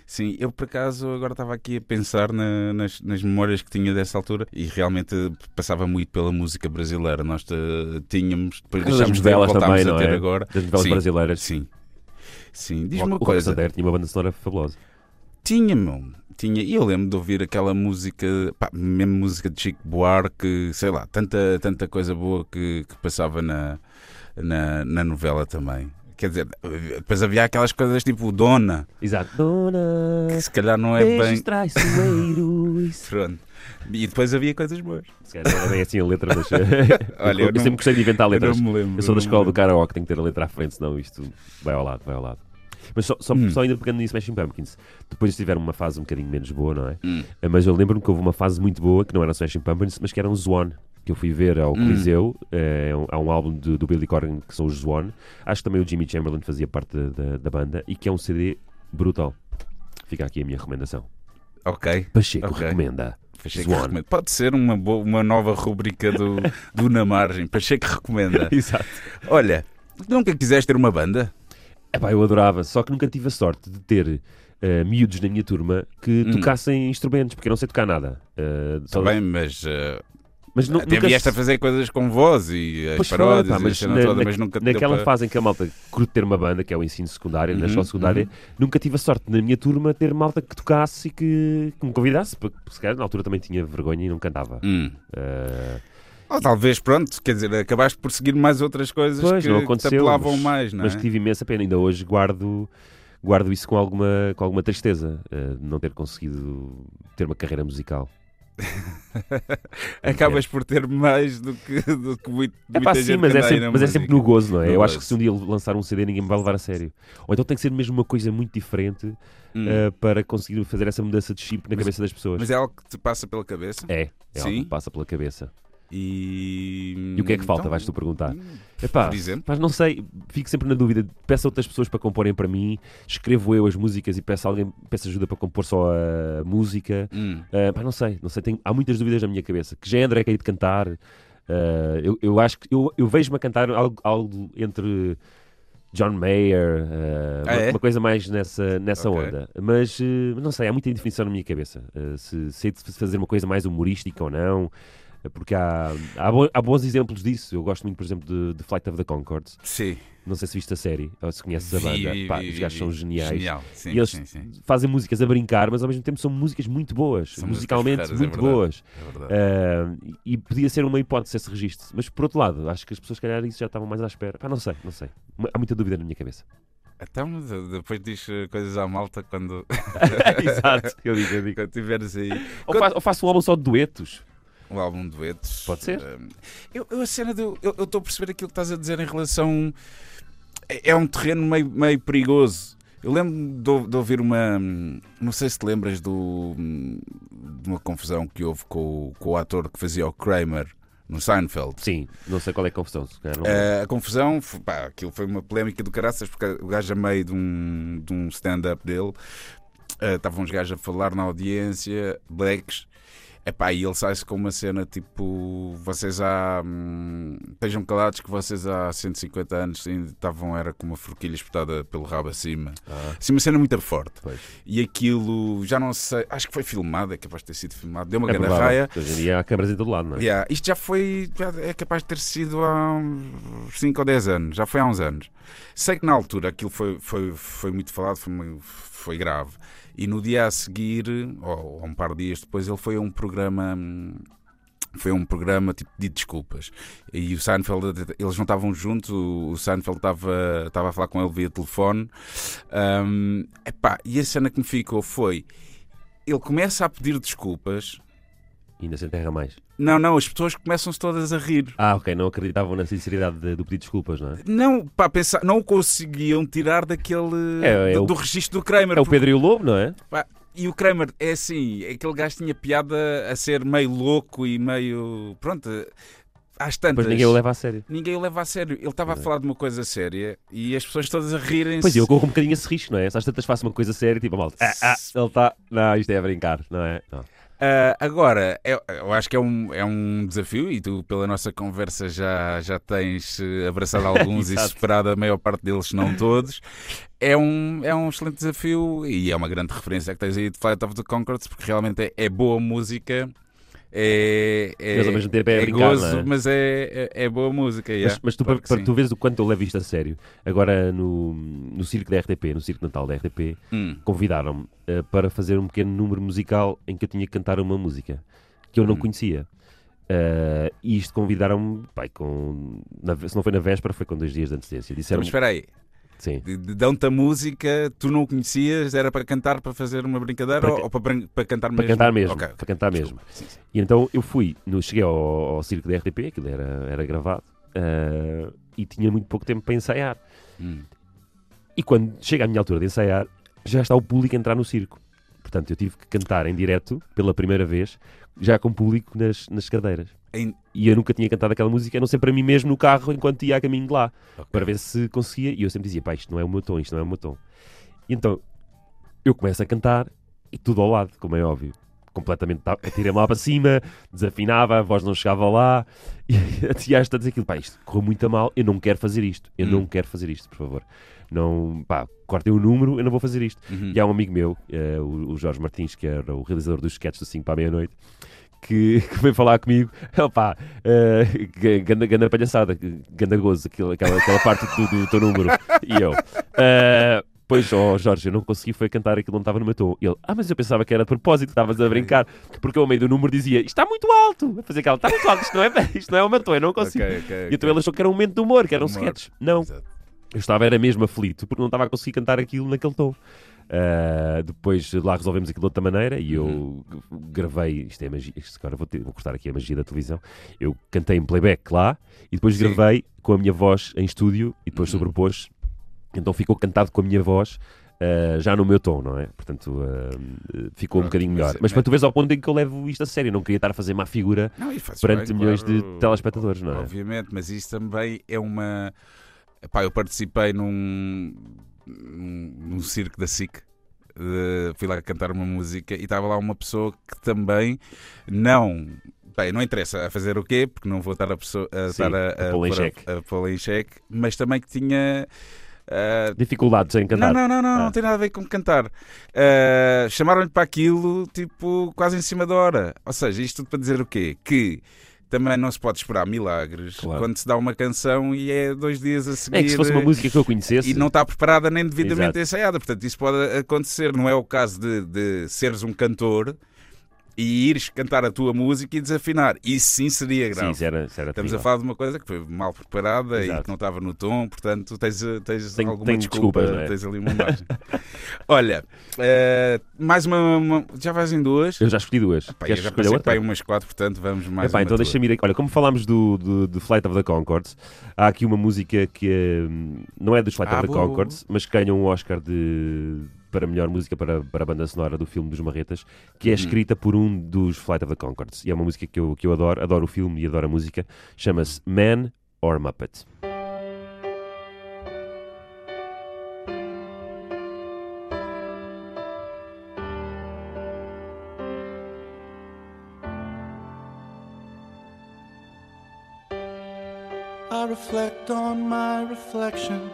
Sim, eu por acaso agora estava aqui a pensar na- nas, nas memórias que tinha dessa altura e realmente passava muito pela música brasileira. Nós eh, tínhamos, depois Das deixámos de ver, novelas voltámos também, a não ter é? agora. Das novelas Sim. brasileiras. Sim. Sim, diz-me Rock- uma Rock coisa. Santander tinha uma banda sonora fabulosa. Tinha, meu. Tinha. E eu lembro de ouvir aquela música, pá, mesmo música de Chico Buarque, sei lá, tanta, tanta coisa boa que, que passava na, na, na novela também. Quer dizer, depois havia aquelas coisas tipo Dona, Exato. Dona, que se calhar não é bem. Pronto. E depois havia coisas boas. Se calhar não era bem assim a letra, mas. Olha, eu, eu não- sempre gostei de inventar Eu letras. me lembro. Eu sou da escola do karaoke, tenho que ter a letra à frente, senão isto vai ao lado, vai ao lado. Mas só, só, Hum. só ainda pegando nisso Smashing Pumpkins, depois tiveram uma fase um bocadinho menos boa, não é? Hum. Mas eu lembro-me que houve uma fase muito boa, que não era Smashing Pumpkins, mas que era um Swan, que eu fui ver ao Hum. Coliseu. É um- há um álbum do, do Billy Corgan que são os Swan. Acho que também o Jimmy Chamberlain fazia parte da, da- da banda e que é um CD brutal. Fica aqui a minha recomendação. Ok. Pacheco Ok. recomenda. Pacheco recomenda. Pode ser uma, boa- uma nova rubrica do, do Na Margem. Pacheco que recomenda. Exato. Olha, nunca quiseste ter uma banda? Epá, eu adorava, só que nunca tive a sorte de ter eh, miúdos na minha turma que Hum. tocassem instrumentos, porque eu não sei tocar nada. Eh, só- Está bem, mas uh, mas nu- nunca vieste a fazer coisas com voz e as Pois foi, paródias pá, e a mas na- toda, na- mas nunca Naquela para- fase em que a malta curte ter uma banda, que é o ensino secundário, na Uhum, escola secundária, uhum. nunca tive a sorte na minha turma ter malta que tocasse e que, que me convidasse, porque se calhar na altura também tinha vergonha e não cantava. Hum. Eh, Ou talvez, pronto, quer dizer, acabaste por seguir mais outras coisas Pois, que, não que te apelavam mas- mais, não é? mas tive imensa pena, ainda hoje guardo, guardo isso com alguma, com alguma tristeza, eh, de não ter conseguido ter uma carreira musical. Acabas por ter mais do que, do que muito, É muita pá, sim, gente mas é, sempre, mas é sempre no gozo, não é? No Eu acho gozo. que se um dia lançar um CD ninguém me vai levar a sério. Ou então tem que ser mesmo uma coisa muito diferente Hum. eh, para conseguir fazer essa mudança de chip na Mas- cabeça das pessoas. Mas é algo que te passa pela cabeça? É, é algo que Sim? passa pela cabeça. E... E o que é que falta? Então, Vais-tu perguntar. Epá, Por exemplo? mas não sei, fico sempre na dúvida. Peço a outras pessoas para comporem para mim, escrevo eu as músicas e peço, alguém, peço ajuda para compor só a música. Hum. Uh, pá, não sei, não sei, tenho- há muitas dúvidas na minha cabeça. Que género é que é de cantar? Uh, eu, eu acho que eu, eu vejo-me a cantar algo, algo entre John Mayer, uh, Ah, uma, é? uma coisa mais nessa, nessa Ok. onda. Mas uh, não sei, há muita indefinição na minha cabeça. Uh, se sei de fazer uma coisa mais humorística ou não. Uh, Porque há, há, bo- há bons exemplos disso. Eu gosto muito, por exemplo, de, de Flight of the Concords. Sim. Não sei se viste a série ou se conheces a banda. vi, Pá, vi, os gajos vi, são geniais. Genial. Sim, E eles sim, sim. fazem músicas a brincar, mas ao mesmo tempo são músicas muito boas. São musicalmente porreiras, é muito verdade. boas. É. Ah, e podia ser uma hipótese esse registro. Mas por outro lado, acho que as pessoas, se calhar, isso já estavam mais à espera. Pá, não sei, não sei. Há muita dúvida na minha cabeça. Então, de- depois diz eh, coisas à malta quando, Exato, eu digo, eu digo. quando tiveres aí Ou, fa- ou faço um álbum só de duetos. Um álbum de duetos. Pode ser. Eu, eu a cena do. Eu estou a perceber aquilo que estás a dizer em relação. É, um terreno meio, meio perigoso. Eu lembro de, de ouvir uma. Não sei se te lembras do, de uma confusão que houve com, o- com o ator que fazia o Kramer no Seinfeld. Sim, não sei qual é a confusão. se calhar não- Eh, a confusão, pá, aquilo foi uma polémica do caraças, porque o gajo a meio de um, de um stand-up dele, eh, estavam uns gajos a falar na audiência, blacks, epá, e ele sai-se com uma cena tipo: vocês há. hum, estejam calados que vocês há 150 anos ainda estavam, era com uma forquilha espetada pelo rabo acima. Ah, Assim, uma cena muito forte. pois. E aquilo, já não sei, acho que foi filmado, é capaz de ter sido filmado, deu uma É grande provável. raia. Hoje em dia há câmaras em todo lado, não é? Yeah, isto já foi, já é capaz de ter sido há uns 5 ou 10 anos, já foi há uns anos. Sei que na altura aquilo foi, foi, foi muito falado, foi, foi grave. E no dia a seguir, ou, ou um par de dias depois, ele foi a um programa. Foi um programa tipo de desculpas. E o Seinfeld, eles não estavam juntos, o Seinfeld estava, estava a falar com ele via telefone. Hum, epá, e a cena que me ficou foi: ele começa a pedir desculpas. E ainda se enterra mais. Não, não, as pessoas começam-se todas a rir. Ah, ok, não acreditavam na sinceridade de- do pedido de desculpas, não é? Não, pá, pensar, não o conseguiam tirar daquele. É, é do, o- do registro do Kramer. É o porque, Pedro e o Lobo, não é? pá, e o Kramer é assim, aquele gajo tinha piada a ser meio louco e meio. Pronto, às tantas. Depois ninguém o leva a sério. Ninguém o leva a sério. Ele estava a Pois é. falar de uma coisa séria e as pessoas todas a rirem-se. Pois eu corro um bocadinho esse risco, não é? Se às tantas faço uma coisa séria, tipo, malta, ah, ah, ele está. Não, isto é a brincar, não é? Não. Ah, agora, eu, eu acho que é um, é um desafio e tu, pela nossa conversa, já, já tens eh, abraçado alguns e superado a maior parte deles, não todos. É um, é um excelente desafio e é uma grande referência que tens aí de Flight of the Concords, porque realmente é, é boa música. É, é, Mas ao mesmo tempo é brincar, gozo, é? mas é, é, é boa música. yeah. Mas, mas tu, Claro para, para tu veres o quanto eu levo isto a sério, agora no, no circo da RTP, no circo Natal da RTP, Hum, convidaram-me eh, para fazer um pequeno número musical em que eu tinha que cantar uma música que eu não Hum. conhecia. Eh, e isto convidaram-me, se não foi na véspera, foi com dois dias de antecedência. então, Disseram mas espera aí, sim. dão-te a música, tu não o conhecias, era para cantar, para fazer uma brincadeira Para ou, ou para, para cantar Para mesmo? cantar mesmo, Ok, para cantar mesmo. Sim, sim. E então eu fui, no, cheguei ao, ao circo da RTP, aquilo era, era gravado, eh, e tinha muito pouco tempo para ensaiar. Hum. E quando chega a minha altura de ensaiar, já está o público a entrar no circo. Portanto, eu tive que cantar em direto, pela primeira vez, já com público nas, nas cadeiras. Em- E eu nunca tinha cantado aquela música, a não ser para mim mesmo no carro enquanto ia a caminho de lá, Ok. para ver se conseguia. E eu sempre dizia, pá, isto não é o meu tom, isto não é o meu tom. E então eu começo a cantar e tudo ao lado, como é óbvio. Completamente ta- atirei-me lá para cima, desafinava, a voz não chegava lá. E a tia está a dizer aquilo, pá, isto correu muito a mal, eu não quero fazer isto, eu Hum. não quero fazer isto, por favor. Não, pá, cortem o número, eu não vou fazer isto. Uhum. E há um amigo meu, o, o Jorge Martins, que era o realizador dos sketches do 5 para a meia-noite, que, que veio falar comigo, opá, uh, ganda, ganda palhaçada, ganda gozo, aquela, aquela parte do, do teu número. E eu, "Eh, pois, ó Jorge, eu não consegui foi cantar aquilo, não estava no meu tom. Ele, ah, mas eu pensava que era de propósito, estavas a brincar, porque eu, ao meio do número dizia, isto está muito alto, a fazer aquela, está muito alto, isto não é, isto não é o meu tom, eu não consigo. Ok, ok, E então ele achou que era um momento de humor, que era um Humor. sketch. Não, Exato. eu estava era mesmo aflito porque não estava a conseguir cantar aquilo naquele tom. Ah, depois lá resolvemos aquilo de outra maneira e eu Uhum. gravei. Isto é magia. Isto agora vou, ter- vou cortar aqui a magia da televisão. Eu cantei em playback lá e depois Sim. gravei com a minha voz em estúdio e depois Uhum. sobrepôs. Então ficou cantado com a minha voz. ah, já no meu tom, não é? Portanto, ah, ficou um Pronto, bocadinho mas- melhor. Mas, mas- para tu veres ao ponto em que eu levo isto a sério, não queria estar a fazer má figura Não, perante bem, milhões de claro. telespectadores, não é? Obviamente, mas isso também é uma. Epá, eu participei num, num, circo da SIC. eh, fui lá cantar uma música e estava lá uma pessoa que também não. Bem, não interessa a fazer o quê, porque não vou estar a, pessoa, a, Sim, estar a, a xeque. a pô-la em xeque, mas também que tinha. ah, Dificuldades em cantar. não, não, não, não, Ah. não tem nada a ver com cantar. Ah, Chamaram-lhe para aquilo, tipo, quase em cima da hora. Ou seja, isto tudo para dizer o quê? Que também não se pode esperar milagres Claro. quando se dá uma canção e é dois dias a seguir. É que se fosse uma música que eu conhecesse. E não está preparada nem devidamente Exato. ensaiada. Portanto, isso pode acontecer. Não é o caso de, de seres um cantor e ires cantar a tua música e desafinar. Isso sim seria Sim, grave. isso era, isso era Estamos a terrível. falar de uma coisa que foi mal preparada e Exato. que não estava no tom, portanto tens, tens Tenho- alguma desculpa, desculpas, é? tens ali uma margem. Olha, eh, mais uma, uma- Já vais em duas? Eu já escolhi duas. Pá, eu já escolher passei outra? umas quatro, portanto vamos mais Epá, uma então deixa-me ir aqui. Olha, como falámos do, do, do Flight of the Concords, há aqui uma música que hum, não é dos Flight Ah, of the boa, Concords, mas que ganhou um Oscar de, para melhor música para, para a banda sonora do filme dos Marretas, que é Uhum. escrita por um dos Flight of the Concords. E é uma música que eu, que eu adoro, adoro o filme e adoro a música. Chama-se Man or Muppet. I reflect on my reflection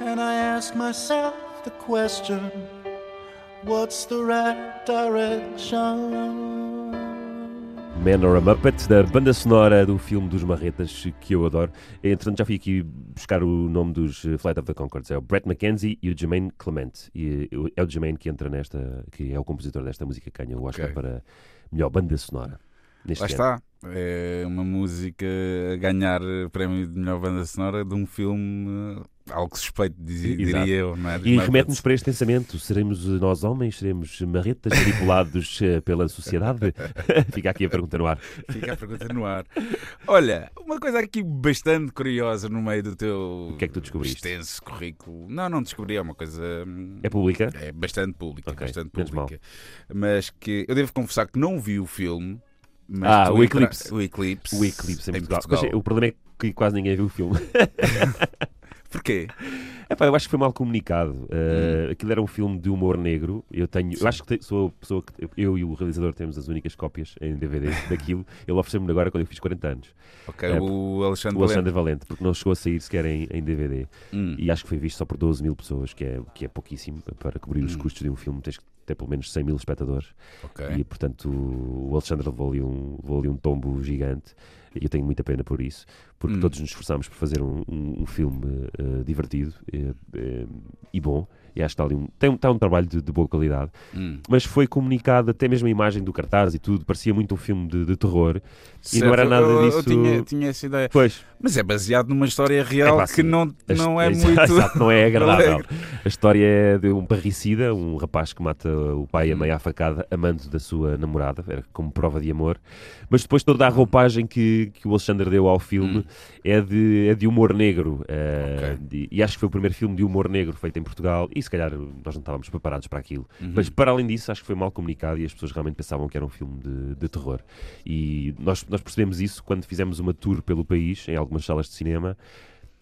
and I ask myself the question what's the right direction? Man or a Muppet, da banda sonora do filme dos Marretas, que eu adoro. Entretanto, já fui aqui buscar o nome dos eh, Flight of the Concords. É o Brett McKenzie e o Jermaine Clement. E eh, é o Jermaine que entra nesta, que é o compositor desta música que ganha o Oscar Ok. para melhor banda sonora. Neste Lá ano. está. É uma música a ganhar o prémio de melhor banda sonora de um filme eh, algo suspeito, diz- diria eu. Não é? E remete-nos para este pensamento: seremos nós homens, seremos marretas manipulados eh, pela sociedade? Fica aqui a pergunta no ar. Fica a pergunta no ar. Olha, uma coisa aqui bastante curiosa no meio do teu O que é que tu descobriste? extenso currículo. Não, não descobri, é uma coisa. hum, É pública? É bastante pública, Ok, bastante pública. Mas que eu devo confessar que não vi o filme. Mas Ah, o entra- Eclipse. O Eclipse. O Eclipse em Portugal. Mas, eh, o problema é que quase ninguém viu o filme. Porquê? Epá, eu acho que foi mal comunicado. Uh, Hum. Aquilo era um filme de humor negro. Eu tenho, eu acho que te- sou a pessoa que eu e o realizador temos as únicas cópias em DVD daquilo. Ele ofereceu-me agora quando eu fiz 40 anos. Ok, É, o Alexandre O Alexandre Valente. Valente, porque não chegou a sair sequer em, em DVD. Hum. E acho que foi visto só por 12 mil pessoas, que é, que é pouquíssimo para cobrir os Hum. custos de um filme. Tens que ter pelo menos 100 mil espectadores. Ok. E portanto o Alexandre levou ali um, levou ali um tombo gigante. E eu tenho muita pena por isso, porque Hum. todos nos esforçámos por fazer um, um- um filme eh, divertido eh, e bom. E acho que está ali um, tem, está um trabalho de, de boa qualidade. Hum. Mas foi comunicado, até mesmo a imagem do cartaz e tudo, parecia muito um filme de, de terror. E não Certo, era nada eu, eu disso- tinha, tinha essa ideia. Pois, Mas é baseado numa história real É que não, não é muito. Exato, não é agradável. alegre. A história é de um parricida, um rapaz que mata o pai e a Uhum. mãe à facada, amando da sua namorada, era como prova de amor. Mas depois toda a roupagem que, que o Alexandre deu ao filme Hum. é de, é de humor negro. eh, Ok. de- e acho que foi o primeiro filme de humor negro feito em Portugal. E se calhar nós não estávamos preparados para aquilo. Uhum. Mas para além disso, acho que foi mal comunicado e as pessoas realmente pensavam que era um filme de, de terror. E nós, nós percebemos isso quando fizemos uma tour pelo país, em algumas salas de cinema.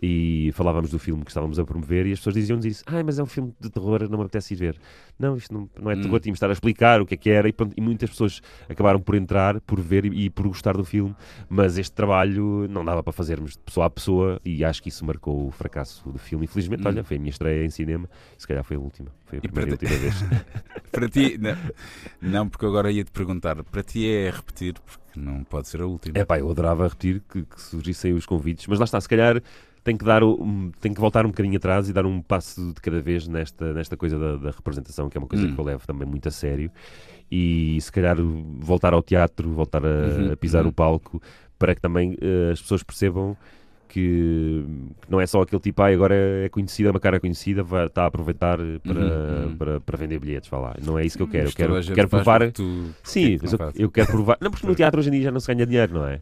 E falávamos do filme que estávamos a promover e as pessoas diziam-nos isso. Ah, mas é um filme de terror, não me apetece ir ver. Não, isto não, não é terror, Hum. tínhamos de estar a explicar o que é que era e, pronto, e muitas pessoas acabaram por entrar, por ver e, e por gostar do filme, mas este trabalho não dava para fazermos de pessoa a pessoa e acho que isso marcou o fracasso do filme. Infelizmente, Hum. olha, foi a minha estreia em cinema, se calhar foi a última, foi a E primeira e última vez. Para ti, não, não, porque agora ia-te perguntar, para ti é repetir, porque não pode ser a última. É pá, eu adorava repetir que, que surgissem os convites, mas lá está, se calhar tem que, dar, um, tem que voltar um bocadinho atrás e dar um passo de cada vez nesta, nesta coisa da, da representação, que é uma coisa Hum. que eu levo também muito a sério, e se calhar voltar ao teatro, voltar a, Uhum, a pisar uhum. o palco, para que também eh, as pessoas percebam que, não é só aquele tipo, ah, agora é conhecida, é uma cara conhecida, vai, está a aproveitar para, Uhum, uhum. para, para vender bilhetes, vá lá. Não é isso que eu quero, eu quero, quero provar... tu- Sim, que eu, eu quero provar. Não, porque no teatro hoje em dia já não se ganha dinheiro, não é?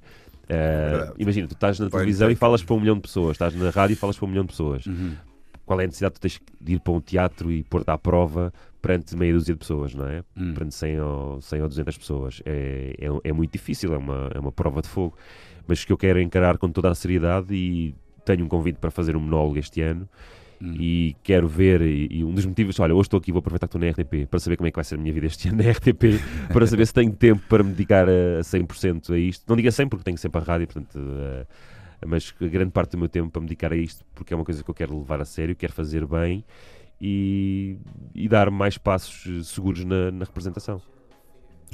Verdade. imagina, tu estás na Vai televisão e falas para um milhão de pessoas, estás na rádio e falas para um milhão de pessoas. Uhum. Qual é a necessidade de tu teres de ir para um teatro e pôr-te à prova perante meia dúzia de pessoas, não é? Hum. Perante 100 ou, 100 ou 200 pessoas. É, é, é muito difícil, é uma, é uma prova de fogo. Mas que eu quero encarar com toda a seriedade e tenho um convite para fazer um monólogo este ano Hum. e quero ver, e, e um dos motivos, olha, hoje estou aqui, vou aproveitar que estou na RTP para saber como é que vai ser a minha vida este ano na RTP, para saber se tenho tempo para me dedicar a 100% a isto. Não digo a 100 porque tenho sempre a rádio, portanto, eh, mas grande parte do meu tempo para me dedicar a isto, porque é uma coisa que eu quero levar a sério, quero fazer bem e, e dar mais passos seguros na, na representação.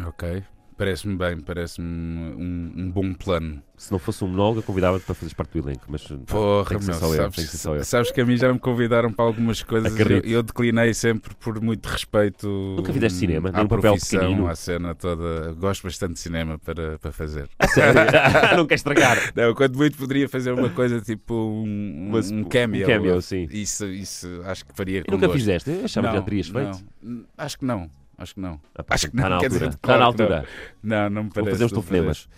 Ok. Parece-me bem, parece-me um, um bom plano. Se não fosse um monólogo, eu convidava-te para fazeres parte do elenco, mas Porra, tem que ser meu, só eu, sabes, que só eu. sabes que a mim já me convidaram para algumas coisas e eu, declinei sempre por muito respeito Nunca fizeste cinema, hum, nem à um papel profissão, pequenino? à cena toda. Gosto bastante de cinema para, para fazer. Sério? não quer estragar. Não, quando muito poderia fazer uma coisa tipo um, Mas, um cameo. Um cameo, sim. Isso, isso acho que faria com nunca gosto. fizeste? Eu achava que já Não, terias feito. não. Acho que não. Acho que não. Ah, Acho que está não, na quer dizer, altura. Está claro na que não. altura. Não, não me Vou parece. fazer uns não me telefonemas.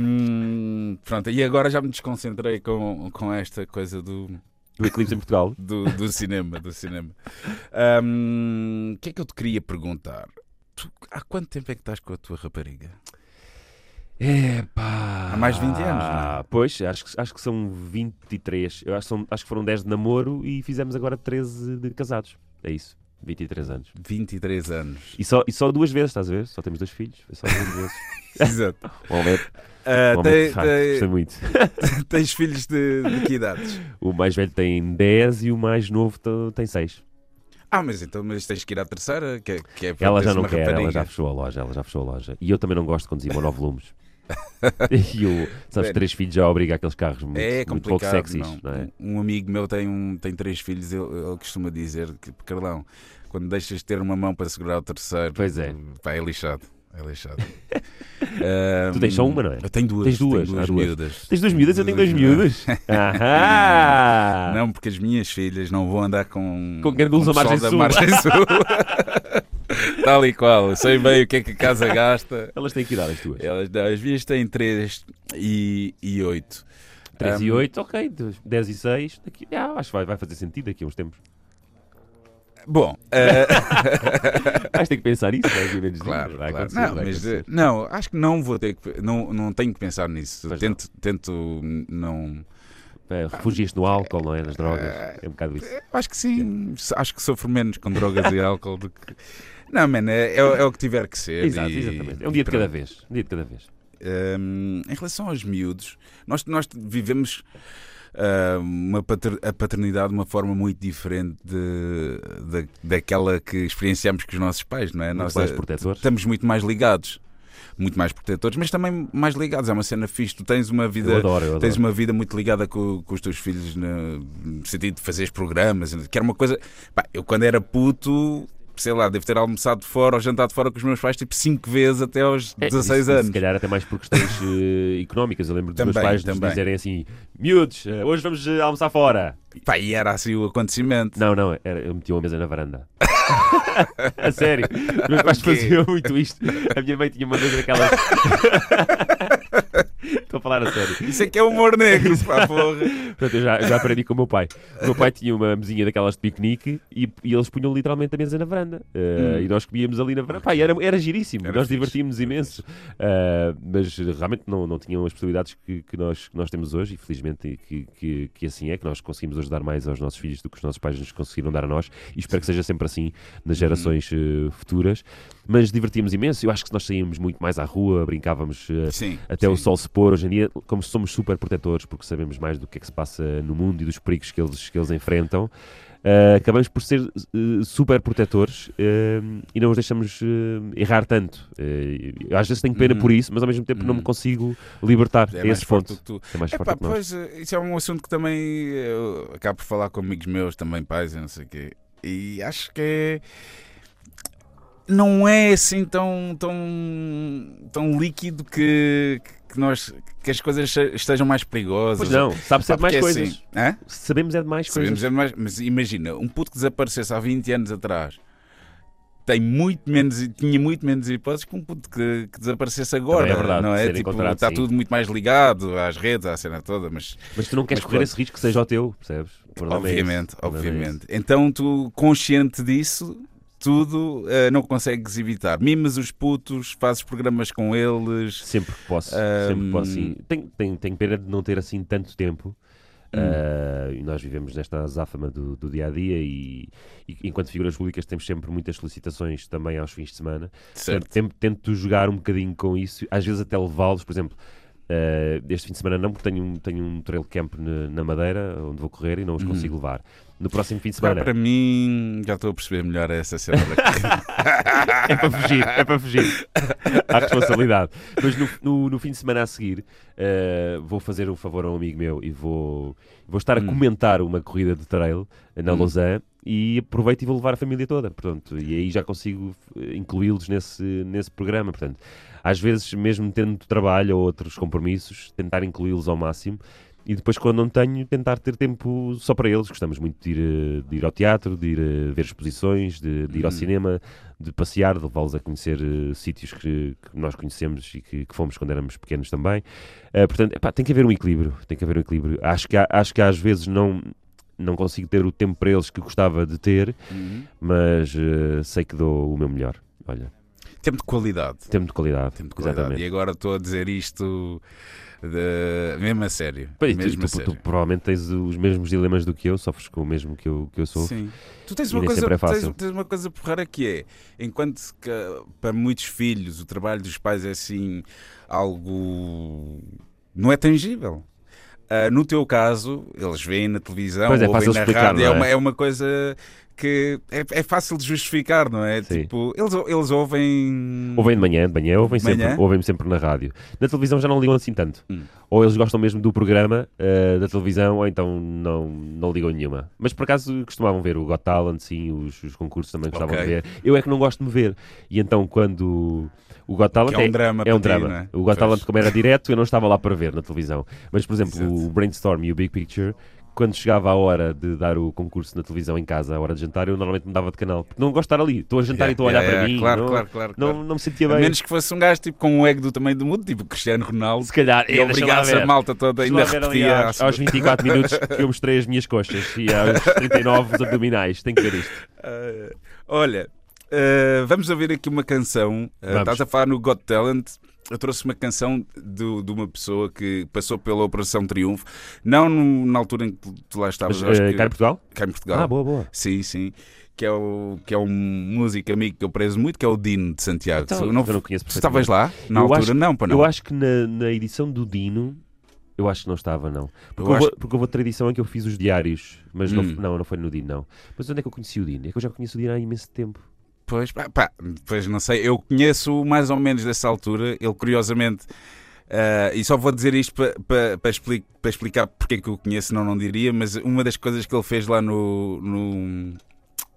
Hum, pronto, e agora já me desconcentrei com, com esta coisa do, Do Eclipse em Portugal. do, do cinema. Do cinema. Hum, O que é que eu te queria perguntar? Tu, há quanto tempo é que estás com a tua rapariga? É pá. Há mais de 20 anos, não é? Pois, acho que, acho que são 23. Eu acho, são- acho que foram 10 de namoro e fizemos agora 13 de casados. É isso. 23 anos. 23 anos. E só, e só duas vezes, estás a ver? Só temos dois filhos. Foi só duas vezes. Exato. Um homem, Ah, um tem- tem- gostei muito. tens filhos de, de que idades? O mais velho tem 10 e o mais novo tem 6. Ah, mas então mas tens que ir à terceira, que é, que é Ela já não quer, ela rapariga. já fechou a loja, ela já fechou a loja. E eu também não gosto de conduzir monovolumes. e o, sabes, Bem, três filhos já obriga aqueles carros muito, É muito pouco sexys, é? Um amigo meu tem, um, tem três filhos, ele, ele costuma dizer que, Carlão, quando deixas de ter uma mão para segurar o terceiro, Pois é. pá, é lixado. É lixado. Tu tens só uma, não é? Eu tenho duas. Tens duas, tenho duas, duas. miúdas. Tens duas miúdas, eu tenho Duas miúdas. Não, porque as minhas filhas não vão andar com. Com gandulos o à margem sul. margem sul. Tal e qual. Sei bem o que é que a casa gasta. Elas têm que idade as tuas? Elas, não, as minhas têm 3 e, e 8. 3 e Um, 8, ok. 10 e 6, daqui, ah, acho que vai, vai fazer sentido daqui a uns tempos. Bom, eh, Vais ter que pensar isso, vai haver menos claro, dinheiro, vai claro. Não, mas, não, acho que não vou ter que. Não, não tenho que pensar nisso. Pois Tento, tento não. É, Refugias-te no álcool, não é? Nas drogas. É um bocado isso. Acho que sim. Acho que sofro menos com drogas e álcool do que. Não, mano, é, é, é o que tiver que ser. Exato, e- exatamente. É um dia de cada vez. Um dia de cada vez. Hum, em relação aos miúdos, nós, nós vivemos ah, uma pater- a paternidade de uma forma muito diferente de, da- daquela que experienciamos com os nossos pais, não é? Muito Nós mais eh, protetores. estamos muito mais ligados, muito mais protetores, mas também mais ligados. É uma cena fixe. Tu tens uma Eu vida. adoro, eu Tens adoro. uma vida muito ligada com, com os teus filhos no, no sentido de fazeres programas, que era uma coisa. Pá, eu quando era puto, sei lá, devo ter almoçado fora ou jantado fora com os meus pais tipo 5 vezes até aos É, 16 isso, anos. Se calhar até mais por questões eh, económicas. Eu lembro dos meus Também, pais nos também. dizerem assim: miúdos, eh, hoje vamos eh, almoçar fora. Pá, e era assim o acontecimento. Não, não, era, eu metia uma mesa na varanda. a sério, os meus pais O quê? faziam muito isto. A minha mãe tinha uma mesa daquelas. Estou a falar a sério. Isso é que é humor negro, pá, porra. Portanto, eu já, já aprendi com o meu pai. O meu pai tinha uma mesinha daquelas de piquenique e, e eles punham literalmente a mesa na varanda. Uh, E nós comíamos ali na varanda. Pá, era, era giríssimo. Hum. Era nós fixe. divertíamos imenso. Uh, mas realmente não, não tinham as possibilidades que, que nós, que nós temos hoje e felizmente que, que, que assim é, que nós conseguimos hoje dar mais aos nossos filhos do que os nossos pais nos conseguiram dar a nós e espero que seja sempre assim nas gerações uh, futuras. Mas divertíamos imenso. Eu acho que nós saímos muito mais à rua, brincávamos Sim. até o sim. sol se pôr. Hoje em dia, como somos super protetores, porque sabemos mais do que é que se passa no mundo e dos perigos que eles, que eles enfrentam, eh, acabamos por ser eh, super protetores eh, e não os deixamos errar tanto. Às vezes tenho pena Uhum. por isso, mas ao mesmo tempo não me Uhum. consigo libertar É esse ponto. tu. É mais Epá, forte pois, isso é um assunto que também eu acabo por falar com amigos meus, também pais, não sei o quê. E acho que é. Não é assim tão, tão, tão líquido que, que, nós, que as coisas estejam mais perigosas. Pois não, sabe ser Pá, de mais é coisas. assim, hã? Sabemos é de mais Sabemos coisas. é mais- mas imagina, um puto que desaparecesse há 20 anos atrás tem muito menos, tinha muito menos hipóteses que um puto que, que desaparecesse agora. Também é verdade, não de é? Tipo, está sim. tudo muito mais ligado às redes, à cena toda, mas Mas tu não queres correr pronto. esse risco que seja o teu, percebes? O é obviamente, é obviamente. Então tu, consciente disso, tudo eh, não consegues evitar. Mimas os putos, fazes programas com eles. Sempre que posso, sempre que posso, sim. Tenho, tenho, tenho pena de não ter assim tanto tempo. Hum. Ah, e nós vivemos nesta azáfama do, do dia a dia e, e enquanto figuras públicas temos sempre muitas solicitações também aos fins de semana. Certo. Portanto, tento, jogar um bocadinho com isso, às vezes até levá-los, por exemplo. ah, este fim de semana não, porque tenho um, tenho um trail camp na, na Madeira onde vou correr e não os Uhum. consigo levar. No próximo fim de semana para mim, já estou a perceber melhor essa cena da corrida. é para fugir, é para fugir à responsabilidade. Mas no, no, no fim de semana a seguir eh, vou fazer um favor a um amigo meu e vou, vou estar a Hum. comentar uma corrida de trail na Hum. Lausanne e aproveito e vou levar a família toda. Portanto, e aí já consigo eh, incluí-los nesse, nesse programa. Portanto, às vezes, mesmo tendo trabalho ou outros compromissos, tentar incluí-los ao máximo. E depois, quando não tenho, tentar ter tempo só para eles. Gostamos muito de ir, eh, de ir ao teatro, de ir eh, ver exposições, de, de ir ao Hum. cinema, de passear, de levá-los a conhecer eh, sítios que, que nós conhecemos e que, que fomos quando éramos pequenos também. Eh, portanto, epá, tem que haver um equilíbrio. Tem que haver um equilíbrio. Acho que, há- acho que às vezes não, não consigo ter o tempo para eles que gostava de ter, Uhum. mas eh, sei que dou o meu melhor. Olha, Tempo de qualidade. tempo de qualidade. Tempo de qualidade. Exatamente. E agora estou a dizer isto de... mesmo a sério. Tu, mesmo tu- a tu sério. provavelmente tens os mesmos dilemas do que eu, sofres com o mesmo que eu, que eu sou. Sim. Tu tens uma, coisa, é tens, tens uma coisa porreira que é, enquanto que para muitos filhos o trabalho dos pais é assim algo não é tangível. Ah, no teu caso, eles veem na televisão, Pois é, ouvem na explicar, rádio, não é? é? uma, é uma coisa que é, é fácil de justificar, não é? Sim. Tipo, eles, eles ouvem. Ouvem de manhã, de manhã, ouvem De manhã? sempre, ouvem sempre na rádio. Na televisão já não ligam assim tanto. Hum. Ou eles gostam mesmo do programa eh, da televisão, ou então não, não ligam nenhuma. Mas por acaso costumavam ver o Got Talent, sim, os, os concursos também gostavam Ok. de ver. Eu é que não gosto de me ver. E então quando o Got Talent Que é um drama é um para ti, drama. é? O Got Pois. Talent, como era direto, eu não estava lá para ver na televisão. Mas, por exemplo, Exato. o Brainstorm e o Big Picture, quando chegava a hora de dar o concurso na televisão em casa, a hora de jantar, eu normalmente mudava de canal. Porque não gosto de estar ali. Estou a jantar Yeah, e estou a olhar yeah, para yeah, mim. Claro, não, claro, claro. não, claro. não me sentia A bem. menos que fosse um gajo tipo, com um ego do tamanho do mundo, tipo Cristiano Ronaldo, Se calhar, e é, obrigasse a malta toda ainda ali repetia. aos, aos 24 minutos que eu mostrei as minhas costas e aos 39 os abdominais. Tem que ver isto. Uh, olha, uh, vamos ouvir aqui uma canção. Uh, estás a falar no Got Talent. Eu trouxe uma canção do- de uma pessoa que passou pela Operação Triunfo, não no- na altura em que tu, lá estavas, Mas, eu eh, que- cá em Portugal? cá em Portugal. Ah, boa, boa. Sim, sim. Que é, o, que é um músico amigo que eu prezo muito, que é o Dino de Santiago. Então, Tu não, eu não conheço tu estavas lá? Na Eu altura? acho- não, para não. Eu acho que na, na edição do Dino, eu acho que não estava, não. Porque, Eu houve, acho- porque houve outra edição em que eu fiz os diários, mas não, Hum. não, não foi no Dino, não. Mas onde é que eu conheci o Dino? É que eu já conheço o Dino há imenso tempo. Pois, pá, pá, pois não sei, eu conheço mais ou menos dessa altura, ele curiosamente, ah, e só vou dizer isto para pa, pa expli- pa explicar porque é que eu o conheço, não, não diria, mas uma das coisas que ele fez lá no, no,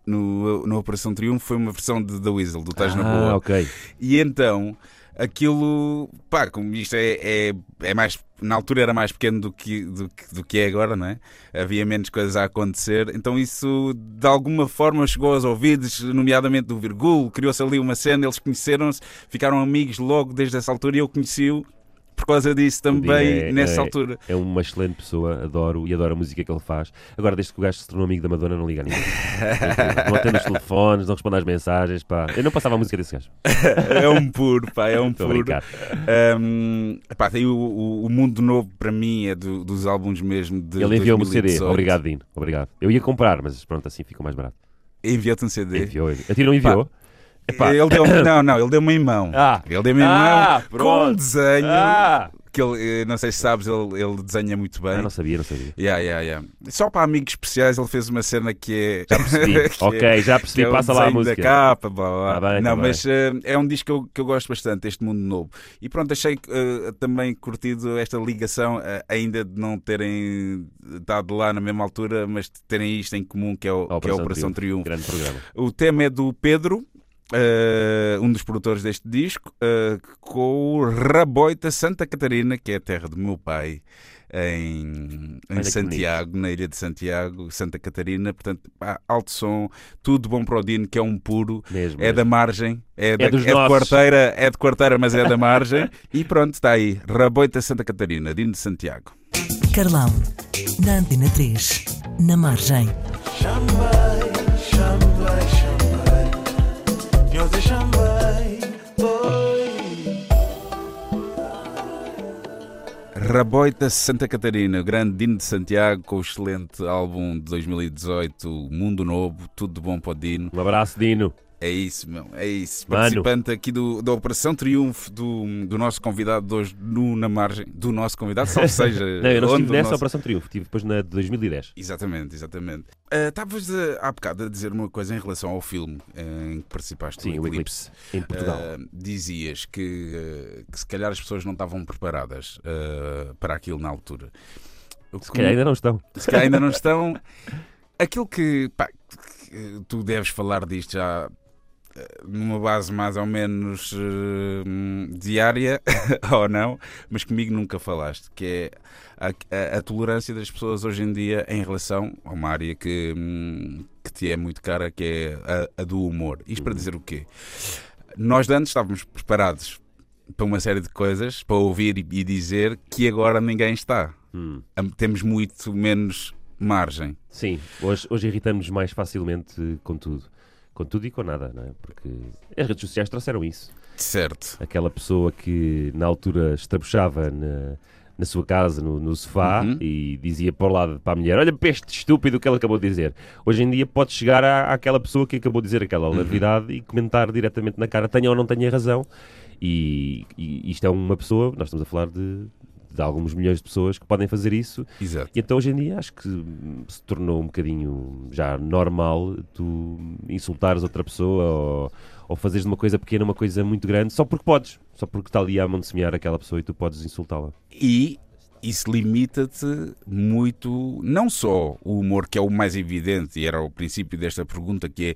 no, no Operação Triunfo foi uma versão de The Weasel, do na ah, Boa. ok. E então, aquilo, pá, como isto é, é, é mais, na altura era mais pequeno do que, do, do que é agora, não é? Havia menos coisas a acontecer, então isso de alguma forma chegou aos ouvidos, nomeadamente do Virgul, criou-se ali uma cena, eles conheceram-se, ficaram amigos logo desde essa altura e eu conheci-o por causa disso também, é- nessa é- altura. É uma excelente pessoa, adoro e adoro a música que ele faz. Agora, desde que o gajo se tornou amigo da Madonna, não liga a ninguém. não atende os telefones, não responde às mensagens. Pá. Eu não passava a música desse gajo. É um puro, pá, é um Estou puro. Um, pá, tem o, o, o Mundo Novo para mim é do- dos álbuns mesmo de Ele enviou-me o CD. 2018. Obrigado, Dino. Obrigado. Eu ia comprar, mas pronto, assim ficou mais barato. Enviou-te um CD. Enviou. A ti não enviou? Epá. Ele deu, não, não, ele deu-me em mão. Ah. Ele deu-me em Ah, mão com pronto. um desenho Ah! que ele, eh, não sei se sabes, ele, ele desenha muito bem. Ah, não sabia, não sabia. Yeah, yeah, yeah. Só para amigos especiais ele fez uma cena que é. Já percebi. que é- ok, já percebi. é Passa lá a música. da capa, blá, blá. Tá bem, não, tá mas eh, é um disco que eu, que eu gosto bastante, este Mundo Novo. E pronto, achei eh, também curtido esta ligação, eh, ainda de não terem estado lá na mesma altura, mas de terem isto em comum, que é, o, A que é a Operação Triunfo. Grande programa. O tema é do Pedro, eh, um dos produtores deste disco, eh, com o Raboita Santa Catarina, que é a terra do meu pai, em, em Santiago, na ilha de Santiago, Santa Catarina. Portanto, pá, alto som, tudo bom para o Dino, que é um puro. Mesmo. É da margem, é, da, dos é de quarteira, é de quarteira, mas é da margem. e pronto, está aí. Raboita Santa Catarina, Dino de Santiago. Carlão, na Antena 3, na margem. Xambai, xambai, xambai. Raboita Santa Catarina, o grande Dino de Santiago, com o excelente álbum de 2018, Mundo Novo, tudo de bom para o Dino. Um abraço, Dino. É isso, meu, é isso. Mano. Participante aqui do, da Operação Triunfo do, do nosso convidado de hoje no Na Margem. Do nosso convidado, salve seja. Não, eu não estive nessa nosso- Operação Triunfo, estive depois na de 2010. Exatamente, exatamente. Ah, Estavas a- há bocado a dizer uma coisa em relação ao filme eh, em que participaste Sim, o Eclipse. Eclipse, em Portugal. Ah, dizias que, que se calhar as pessoas não estavam preparadas ah, para aquilo na altura. Se calhar ainda não estão. se calhar ainda não estão. Aquilo que, pá, que tu deves falar disto já numa base mais ou menos eh, diária, ou não, mas comigo nunca falaste, que é a, a- a tolerância das pessoas hoje em dia em relação a uma área que, hum, que te é muito cara, que é a, a do humor. Isto para dizer o quê? Nós de antes estávamos preparados para uma série de coisas, para ouvir e, e dizer que agora ninguém está. Hum. Temos muito menos margem. Sim, hoje, hoje irritamos-nos mais facilmente com tudo. Com tudo e com nada, não é? Porque as redes sociais trouxeram isso. Certo. Aquela pessoa que na altura estrabuchava na, na sua casa, no, no sofá, Uhum. e dizia para o lado para a mulher: Olha, para este estúpido que ele acabou de dizer. Hoje em dia pode chegar à, àquela pessoa que acabou de dizer aquela Uhum. larvidade e comentar diretamente na cara, tenha ou não tenha razão. E, e isto é uma pessoa, nós estamos a falar de, de alguns milhões de pessoas que podem fazer isso Exato. e então hoje em dia acho que se tornou um bocadinho já normal tu insultares outra pessoa ou, ou fazeres de uma coisa pequena uma coisa muito grande só porque podes, só porque está ali a mão de semear aquela pessoa e tu podes insultá-la. E isso limita-te muito, não só o humor, que é o mais evidente, e era o princípio desta pergunta, que é,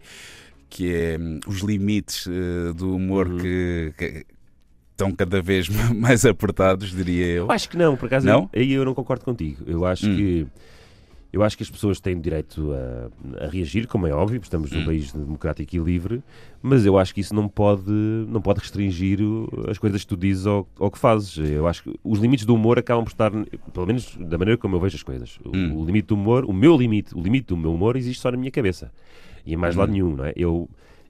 que é hum, os limites eh, do humor Uhum. que, que estão cada vez mais apertados, diria eu. Eu acho que não, por acaso Não? aí eu não concordo contigo. Eu acho Hum. que eu acho que as pessoas têm direito a, a reagir, como é óbvio, porque estamos num Hum. país democrático e livre, mas eu acho que isso não pode, não pode restringir o- as coisas que tu dizes ou, ou que fazes. Eu acho que os limites do humor acabam por estar, pelo menos da maneira como eu vejo as coisas. O, Hum. o limite do humor, o meu limite, o limite do meu humor existe só na minha cabeça. E em mais Hum. lado nenhum, não é? Eu,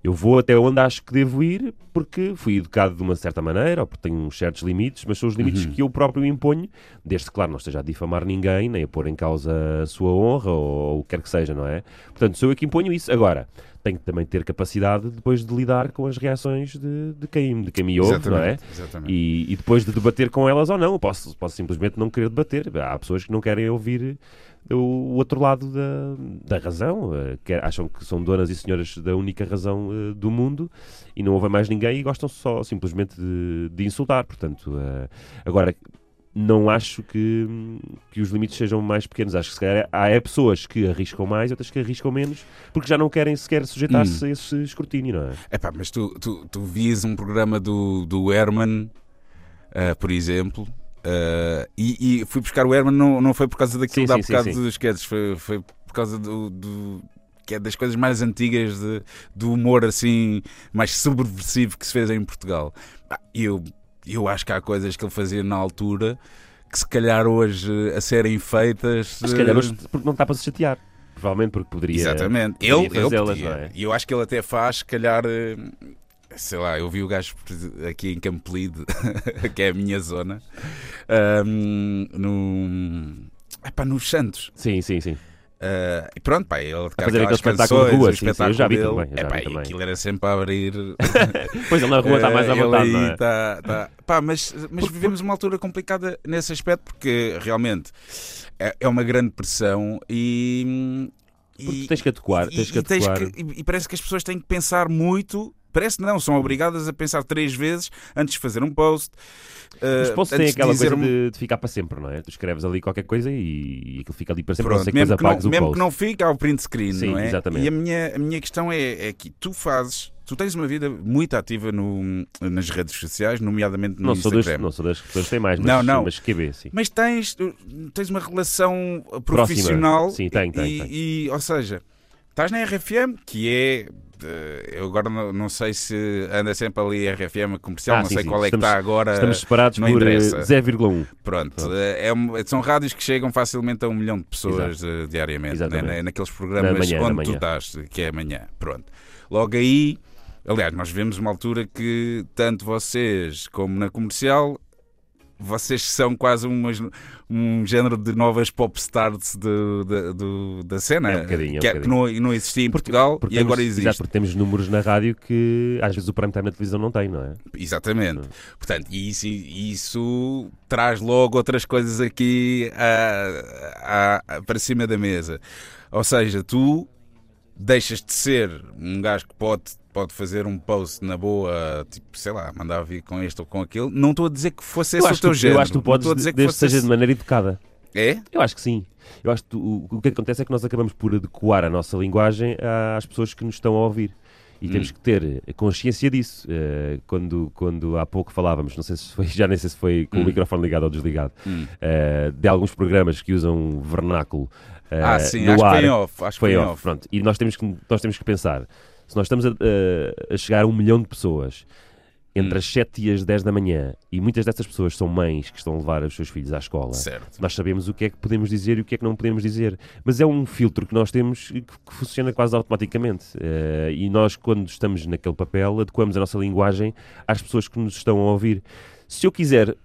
eu vou até onde acho que devo ir porque fui educado de uma certa maneira ou porque tenho uns certos limites, mas são os limites Uhum. que eu próprio imponho, desde que, claro, não esteja a difamar ninguém, nem a pôr em causa a sua honra ou, o que quer que seja, não é? Portanto, sou eu que imponho isso. Agora, tenho que também ter capacidade depois de lidar com as reações de, de, quem, de quem me ouve, não é? Exatamente. E, e depois de debater com elas ou não, posso, posso simplesmente não querer debater. Há pessoas que não querem ouvir o, outro lado da, da razão, eh, que acham que são donas e senhoras da única razão eh, do mundo e não ouvem mais ninguém e gostam só simplesmente de, de insultar. Portanto, eh, agora. Não acho que, que os limites sejam mais pequenos. Acho que se calhar há é pessoas que arriscam mais, outras que arriscam menos, porque já não querem sequer sujeitar-se Hum. a esse escrutínio, não é? Epá, mas tu, tu, tu vias um programa do, do Herman, ah, por exemplo, ah, e, e fui buscar o Herman, não, não foi por causa daquilo Sim, há sim, sim, bocado sim. dos sketches, foi, foi por causa do, do- que é das coisas mais antigas de, do humor assim, mais subversivo que se fez em Portugal. Eu, eu acho que há coisas que ele fazia na altura que se calhar hoje a serem feitas. Mas se calhar eh, hoje porque não está para se chatear. Provavelmente porque poderia. Exatamente. poderia Ele, ele podia. é? E eu acho que ele até faz, se calhar. Sei lá, eu vi o gajo aqui em Campolide, que é a minha zona, ahm, no, epá, nos Santos. Sim, sim, sim. Ah, e pronto, pá, ele A fazer aquele espetáculo de rua, sim, sim, eu já vi também, eu já Epá, vi também. aquilo era sempre a abrir. Pois ele na rua está mais à Eh, vontade, não é? tá- tá- Pá, mas, mas vivemos uma altura complicada nesse aspecto porque realmente é, é uma grande pressão e. E- tens que adequar, tens que adequar. que- e- e parece que as pessoas têm que pensar muito. Parece não, são obrigadas a pensar três vezes antes de fazer um post. Os uh, posts têm aquela coisa um- de, de ficar para sempre, não é? Tu escreves ali qualquer coisa e, e aquilo fica ali para sempre, a não Pronto, ser que mesmo, que não, mesmo post. que não fique, há o print screen, Sim, não é? exatamente. E a minha, a minha questão é, é que tu fazes, tu tens uma vida muito ativa no, nas redes sociais, nomeadamente no Não sou, das, Instagram. não sou das pessoas que têm mais, mas, Não, não. mas QB, sim. Mas tens, tens uma relação profissional. Sim, tem, tem, e, tem. e, ou seja, estás na RFM, que é. Eh, Eu agora não, não sei se anda sempre ali a RFM comercial, Ah, não sim, sei sim. qual é Estamos- que está agora. Estamos separados não por eh, interessa. 0,1. Pronto, eh, é são rádios que chegam facilmente a um milhão de pessoas eh, diariamente, né? Na- naqueles programas Na manhã, na onde manhã. tu estás, que é amanhã. Pronto. Logo aí, aliás, nós vemos uma altura que tanto vocês como na comercial. Vocês são quase umas, um género de novas pop stars de, de- do- da cena É um bocadinho, é um que, que não, não existia em Portugal Porque e agora temos, existe. exato, porque temos números na rádio que às vezes o prime time na televisão não tem, não é? Exatamente. Portanto, e isso, isso traz logo outras coisas aqui ah, ah, para cima da mesa. Ou seja, tu deixas de ser um gajo que pode, pode fazer um post na boa, tipo, sei lá, mandar vir com este ou com aquele. Não estou a dizer que fosse esse eu, o acho teu que, género. eu acho que tu podes, dizer que desde que fosse seja de esse- maneira educada. É? Eu acho que sim. Eu acho que o, o que acontece é que nós acabamos por adequar a nossa linguagem às pessoas que nos estão a ouvir. E Hum. temos que ter consciência disso. Eh, quando, quando há pouco falávamos, não sei se foi, já nem sei se foi com Hum. o microfone ligado ou desligado, Hum. eh, de alguns programas que usam vernáculo eh, Ah, sim, no acho que ar. foi em off. Acho que Foi off, off. pronto. E nós temos, que, nós temos que pensar, se nós estamos a, a- a chegar a um milhão de pessoas entre Hum. as 7 e as 10 da manhã, e muitas dessas pessoas são mães que estão a levar os seus filhos à escola, Certo. nós sabemos o que é que podemos dizer e o que é que não podemos dizer. Mas é um filtro que nós temos que, que funciona quase automaticamente. Eh, e nós, quando estamos naquele papel, adequamos a nossa linguagem às pessoas que nos estão a ouvir. Se eu quiser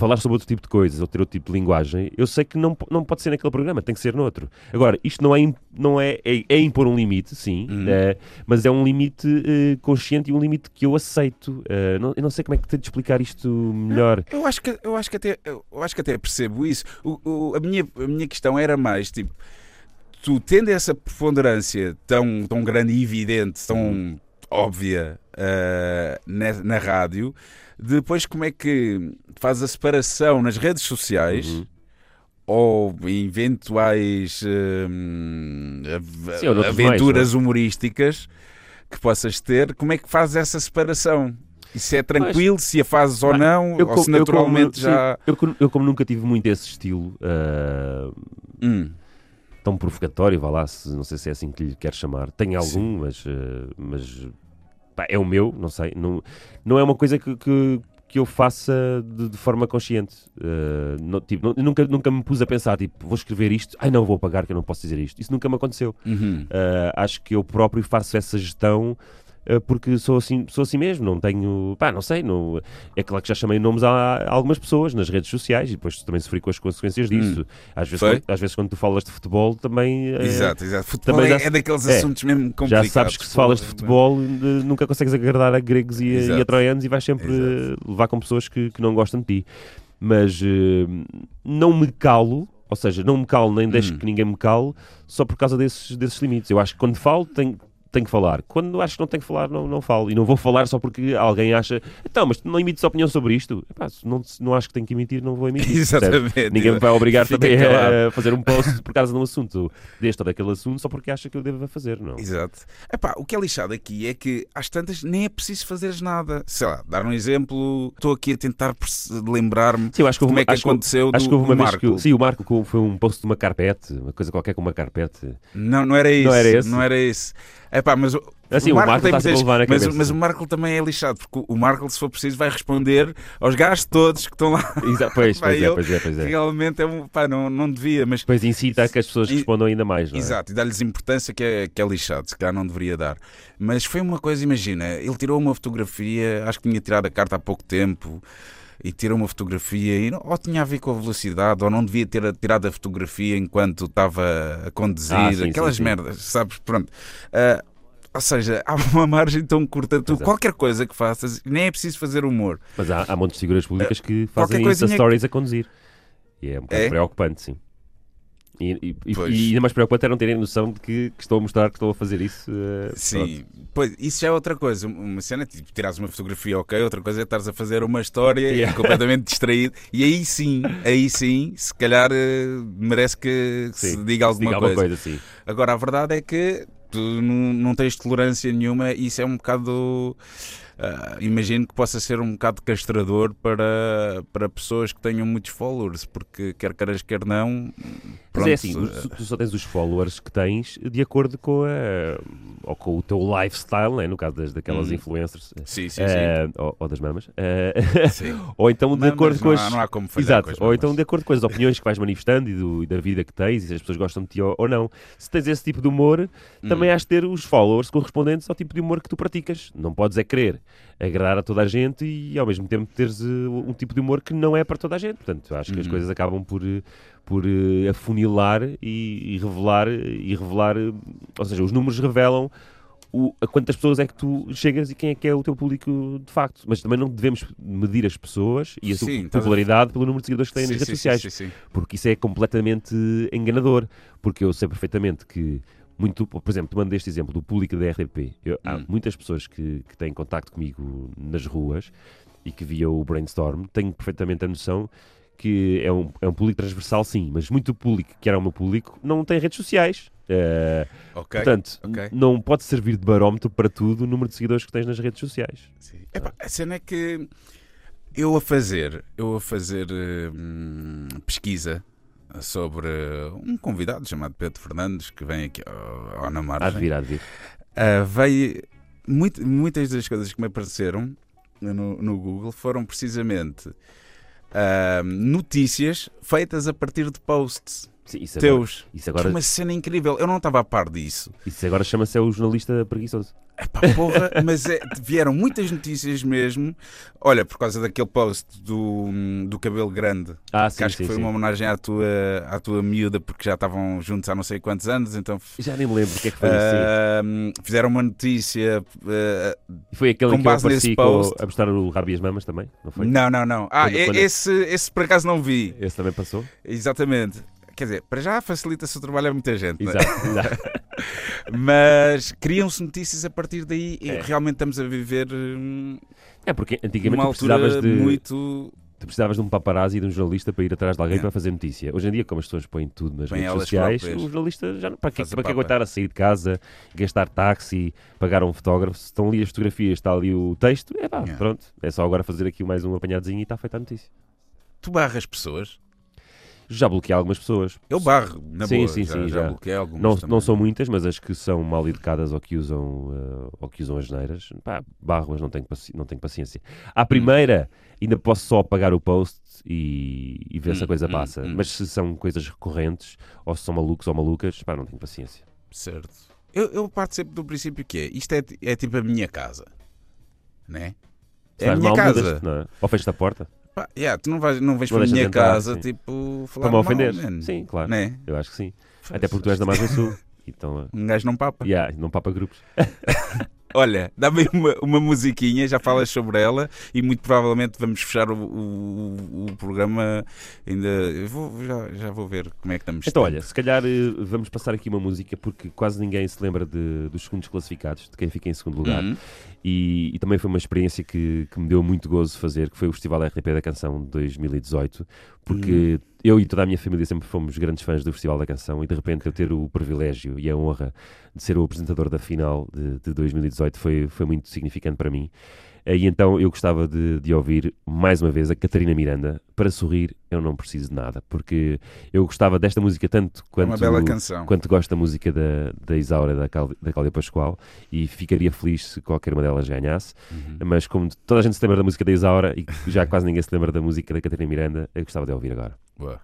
falar sobre outro tipo de coisas ou ter outro tipo de linguagem, eu sei que não, não pode ser naquele programa, tem que ser noutro. Agora, isto não é, não é, é, é impor um limite, sim, Uhum. eh, mas é um limite eh, consciente e um limite que eu aceito. Eh, não, eu não sei como é que tenho de explicar isto melhor. Eu acho que, eu acho que, até, eu acho que até percebo isso. O- o- a, minha, a minha questão era mais tipo, tu tendo essa preponderância tão, tão grande e evidente, tão óbvia ah, na, na rádio, depois como é que faz a separação nas redes sociais? Uhum. Ou em eventuais hum, av- Sim, ou noutros aventuras humorísticas que possas ter, como é que fazes essa separação? E se é tranquilo, se a fazes ou não, ou co- se naturalmente como, já. eu, como- eu como nunca tive muito esse estilo ah, Hum, tão provocatório, vá lá, se, não sei se é assim que lhe quer chamar. Tenho algum, Sim. mas, ah, mas pá, é o meu, não sei. Não, não é uma coisa que, que, que eu faça de, de forma consciente. Ah, não- tipo, não- nunca, nunca me pus a pensar, tipo, vou escrever isto, ai não, vou apagar que eu não posso dizer isto. Isso nunca me aconteceu. uhum. Uh, acho que eu próprio faço essa gestão uh, porque sou assim, sou assim mesmo, não tenho, pá, não sei, não, é claro que já chamei nomes a, a algumas pessoas nas redes sociais e depois também sofri com as consequências disso. Às, vezes, Hum. Quando, às vezes quando tu falas de futebol também uh, Exato, exato. Futebol também é, já- é daqueles é, assuntos mesmo já complicados. sabes que se falas de futebol uh, nunca consegues agradar a gregos e, a- e a Exato. troianos e vais sempre Exato. levar com pessoas que, que não gostam de ti. Mas não me calo, ou seja, não me calo nem deixo Hum. que ninguém me cale só por causa desses, desses limites. Eu acho que quando falo tenho, tenho que falar. Quando acho que não tenho que falar, não, não falo. E não vou falar só porque alguém acha então, mas não emites opinião sobre isto. Epá, se não, se não acho que tenho que emitir, não vou emitir. Exatamente. Ninguém me vai obrigar Fica também calado. a fazer um post por causa de um assunto deste ou daquele assunto só porque acha que eu devo fazer, não. Exato. Epá, o que é lixado aqui é que às tantas nem é preciso fazeres nada. Sei lá, dar um exemplo. Estou aqui a tentar lembrar-me houve como é que acho que- aconteceu Acho do, que houve uma do vez Marco. que. Sim, o Marco foi um post de uma carpete, uma coisa qualquer com uma carpete. Não, não era isso. Não era esse? Não era isso. Epá, mas o, Assim, o Marco na mas, cabeça. mas o Marco também é lixado, porque o Marco, se for preciso, vai responder aos gajos todos que estão lá. Exa- Pois, Pá, pois é, pois é, pois é. Realmente é um. Pá, não, não devia, mas. Depois incita a que as pessoas E- respondam ainda mais, não é? Exato, e dá-lhes importância que é, que é lixado, se calhar não deveria dar. Mas foi uma coisa, imagina, ele tirou uma fotografia, acho que tinha tirado a carta há pouco tempo, e tirou uma fotografia, e ou tinha a ver com a velocidade, ou não devia ter tirado a fotografia enquanto estava a conduzir, Ah, sim, aquelas sim, sim. merdas, sabes? Pronto. Ah, ou seja, há uma margem tão curta, tu, é. qualquer coisa que faças, nem é preciso fazer humor. Mas há, há montes de figuras públicas que qualquer fazem coisinha Stories a conduzir. E é um bocado É? preocupante, sim. E, e- e- ainda mais preocupante é não terem noção de que, que estou a mostrar que estou a fazer isso. eh, Sim, pois, isso já é outra coisa. Uma cena é tipo, tirares uma fotografia, ok, outra coisa é estares a fazer uma história Yeah. completamente distraído. E aí sim, aí sim, se calhar eh, merece que, que Sim, se diga alguma Diga alguma coisa. coisa. Agora, a verdade é que tu não, não tens tolerância nenhuma e isso é um bocado. Ah, imagino que possa ser um bocado castrador para, para pessoas que tenham muitos followers, porque quer queiras, quer não. Mas pronto, é assim, tu, só tens os followers que tens de acordo com, a, ou com o teu lifestyle, né? no caso das, daquelas Uhum. influencers. Sim, sim, sim. eh, ou, ou das mamas. Sim. ou então de Mamas, acordo com não as. há- não há como Exato, ou então de acordo com as opiniões que vais manifestando e, do- e da vida que tens, e se as pessoas gostam de ti ou, ou não. Se tens esse tipo de humor, também Hum. has de ter os followers correspondentes ao tipo de humor que tu praticas. Não podes é querer agradar a toda a gente e ao mesmo tempo teres eh, um tipo de humor que não é para toda a gente. Portanto, acho que as Uhum. coisas acabam por, eh, por eh, afunilar e, e revelar, e revelar, ou seja, os números revelam o- a quantas pessoas é que tu chegas e quem é que é o teu público de facto. Mas também não devemos medir as pessoas e a sua Sim, popularidade pelo número de seguidores que têm Sim, nas redes sim, sociais porque isso é completamente enganador. Porque eu sei perfeitamente que, muito, por exemplo, tomando este exemplo do público da RTP, eu- há Hum. muitas pessoas que, que têm contacto comigo nas ruas e que via o brainstorm, tenho perfeitamente a noção que é um, é um público transversal, sim, mas muito público que era o meu público não tem redes sociais. Eh, Ok. Portanto, ok. n- não pode servir de barómetro para tudo o número de seguidores que tens nas redes sociais. Sim. Epá, a cena é que eu a fazer, eu a fazer hum, pesquisa sobre um convidado chamado Pedro Fernandes que vem aqui ao, ao Na Há de Margem. vir, há de vir. Ah, veio muito- muitas das coisas que me apareceram no, no Google foram precisamente ah, notícias feitas a partir de posts Sim, isso agora, teus. isso Que é agora, uma cena incrível. Eu não estava a par disso. isso agora chama-se é o jornalista preguiçoso. Epá, porra, mas é- vieram muitas notícias mesmo. Olha, por causa daquele post do, do cabelo grande, Ah, que sim, acho sim, que foi sim. uma homenagem à tua, à tua miúda, porque já estavam juntos há não sei quantos anos, então Já nem me lembro o que é que foi ah, fizeram uma notícia. E foi aquele com que eu base nesse apareci com, post- a mostrar o rabo e as mamas também, não foi? não, não, não. Ah, Quando- e- quando- Esse, esse por acaso não vi. Esse também passou? Exatamente. Quer dizer, para já facilita-se o trabalho a muita gente. é? Exato. exato. Mas criam-se notícias a partir daí e É. realmente estamos a viver hum, É porque antigamente numa tu precisavas de, muito. tu precisavas de um paparazzi e de um jornalista para ir atrás de alguém É. para fazer notícia. Hoje em dia, como as pessoas põem tudo nas Põem redes sociais, próprias. o jornalista já não. Para que, para que aguentar a sair de casa, gastar táxi, pagar um fotógrafo? Se estão ali as fotografias, está ali o texto, é pá, É. pronto. É só agora fazer aqui mais um apanhadozinho e está feita a notícia. Tu barras pessoas. Já bloqueei algumas pessoas. Eu barro, na Sim, boa. sim, já, sim, já já. bloqueei algumas Não, também. não são muitas, mas as que são mal educadas ou que usam, eh, ou que usam as neiras, pá, barro-as, não tenho, não tenho paciência. À primeira, ainda posso só apagar o post e, e ver se a Hum, coisa hum, passa. hum. Mas se são coisas recorrentes, ou se são malucos ou malucas, pá, não tenho paciência. Certo. Eu, eu parto sempre do princípio que é isto é, é tipo a minha casa. Né? É a minha casa. mudas, não é? Ou fechas a porta, Pá, yeah, tu não, vais, não vens Não para a minha casa tipo falar para me mal, ofender. man. Sim, claro. Né? Eu acho que sim. Até porque tu és da margem sul. Então, Um gajo não papa. yeah, não papa grupos. Olha, dá-me uma, uma musiquinha, já falas sobre ela e muito provavelmente vamos fechar o, o, o programa ainda. vou, já, já vou ver como é que estamos. Então, tempo. olha, se calhar eh, vamos passar aqui uma música porque quase ninguém se lembra de- dos segundos classificados, de quem fica em segundo lugar. Uhum. E, e também foi uma experiência que, que me deu muito gozo fazer, que foi o Festival RTP da Canção de 2018, porque eu e toda a minha família sempre fomos grandes fãs do Festival da Canção e de repente eu ter o privilégio e a honra de ser o apresentador da final de, de 2018 foi, foi muito significante para mim. E então eu gostava de, de ouvir mais uma vez a Catarina Miranda. Para sorrir, eu não preciso de nada, porque eu gostava desta música tanto É quanto, quanto gosto da música da, da Isaura da, Cal- da Cláudia Pascoal e ficaria feliz se qualquer uma delas ganhasse. Uhum. Mas como toda a gente se lembra da música da Isaura e já quase ninguém se lembra da música da Catarina Miranda, eu gostava de ouvir agora. Boa.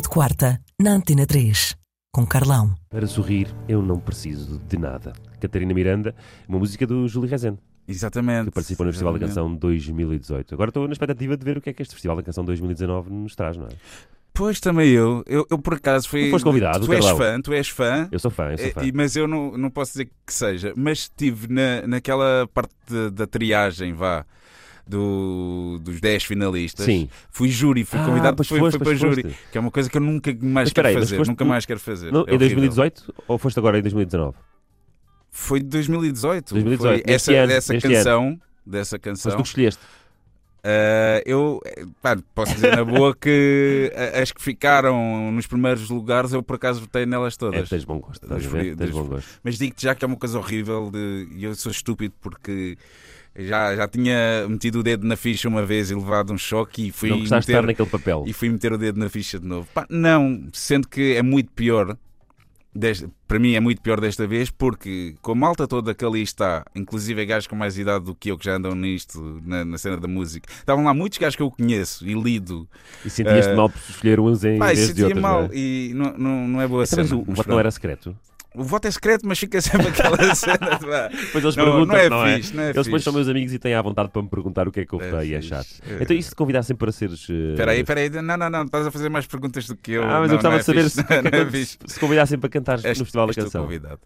De quarta, na Antena 3, com Carlão. Para sorrir, eu não preciso de nada. Catarina Miranda, uma música do Júlio Rezende, Exatamente. que participou no Festival da. Canção 2018. Agora estou na expectativa de ver o que é que este Festival da Canção 2019 nos traz, não é? Pois também eu. Eu, eu por acaso fui. Tu foste convidado, Tu és Carlão. fã, tu és fã. Eu sou fã, eu sou fã. e- mas eu não, não posso dizer que seja. Mas estive na, naquela parte de- da triagem, vá, do, dos 10 finalistas. Sim. Fui júri, fui Ah, convidado, fui, foste, fui para júri. foste. Que é uma coisa que eu nunca mais Mas quero aí, mas fazer. foste Nunca tu- mais quero fazer. Não, É em horrível. 2018 ou foste agora em 2019? Foi de 2018. 2018, Foi essa, ano, dessa canção. Dessa Foste canção. tu que escolheste. Ah, eu eh, pá, posso dizer na boa que ah, as que ficaram nos primeiros lugares eu por acaso votei nelas É, todas. tens bom gosto, Tens das- bom gosto. Mas digo-te já que é uma coisa horrível de- e eu sou estúpido porque já, já tinha metido o dedo na ficha uma vez e levado um choque e fui, não de estar meter, naquele papel. e fui meter o dedo na ficha de novo. Pá, não, sendo que é muito pior. desta- para mim é muito pior desta vez porque com a malta toda que ali está, inclusive gajos com mais idade do que eu que já andam nisto, na, na cena da música, estavam lá muitos gajos que eu conheço e lido. E sentias-te eh, mal por escolher uns em Pá, vez de outros, mal não é? e não, não, não é boa mas cena. o mas voto não pronto. era secreto? O voto é secreto, mas fica sempre aquela cena. de, Depois eles Não, perguntam, não é não é? fixe, não é Eles depois são meus amigos e têm à vontade para me perguntar o que é que eu É votei e é chato. É. Então, e se te convidassem para seres. eh, Espera aí, espera aí. Não, não, não. Estás a fazer mais perguntas do que eu. Ah, mas não, eu gostava é de saber fixe. se, é fixe. se convidassem para cantar no Festival da Canção. convidado.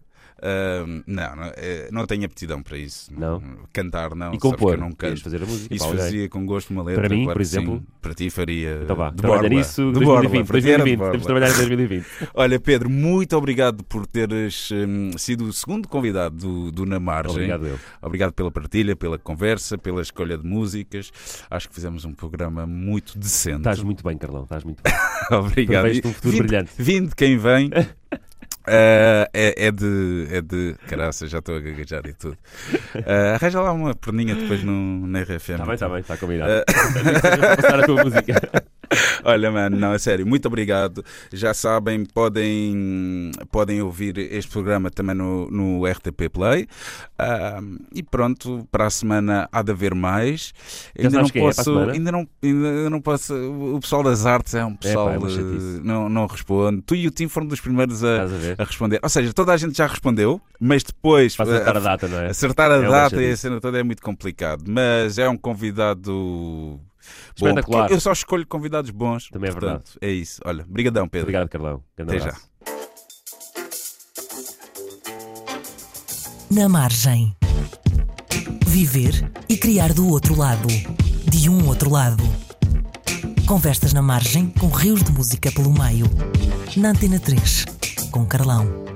Não, não, eh, não tenho aptidão para isso. Não? Cantar, não. E sabes que compor? eu não canto. fazer a música Isso fazia com gosto uma letra. Para mim, claro por que sim. exemplo? Para ti faria. Então vá, de trabalha borla. nisso De borla, 2020. para ti era de 2020. borla. Temos de trabalhar em 2020. Olha, Pedro, muito obrigado por teres hum, sido o segundo convidado do, do Na Margem. Obrigado, eu. Obrigado pela partilha, pela conversa, pela escolha de músicas. Acho que fizemos um programa muito decente. Estás muito bem, Carlão. Estás muito bem. Obrigado. Um futuro brilhante. Quem vem. eh, é, é de. É de. Caraça, já estou a gaguejar e tudo. Eh, arranja lá uma perninha depois no, na RFM. Está bem, está bem, está combinado. Vou passar a tua música. Olha, mano, não, é sério, muito obrigado. Já sabem, podem, podem ouvir este programa também no, no RTP Play. Ah, e pronto, para a semana há de haver mais. Sabes quem é a semana? ainda não, ainda não posso. O pessoal das artes é um pessoal. pá, é uma eh, chatice. não, não responde. Tu e o Tim foram dos primeiros a, a a responder. Ou seja, toda a gente já respondeu, mas depois. Para acertar a data, não é? Acertar a É data e a cena toda é muito complicado, mas é um convidado bom. Espetacular. Eu só escolho convidados bons. Também é portanto, É isso. Olha, brigadão, Pedro. Obrigado, Carlão. Grande Até já. abraço. Na margem. Viver e criar do outro lado. De um outro lado. Conversas na margem com rios de música pelo meio. Na Antena 3, com Carlão.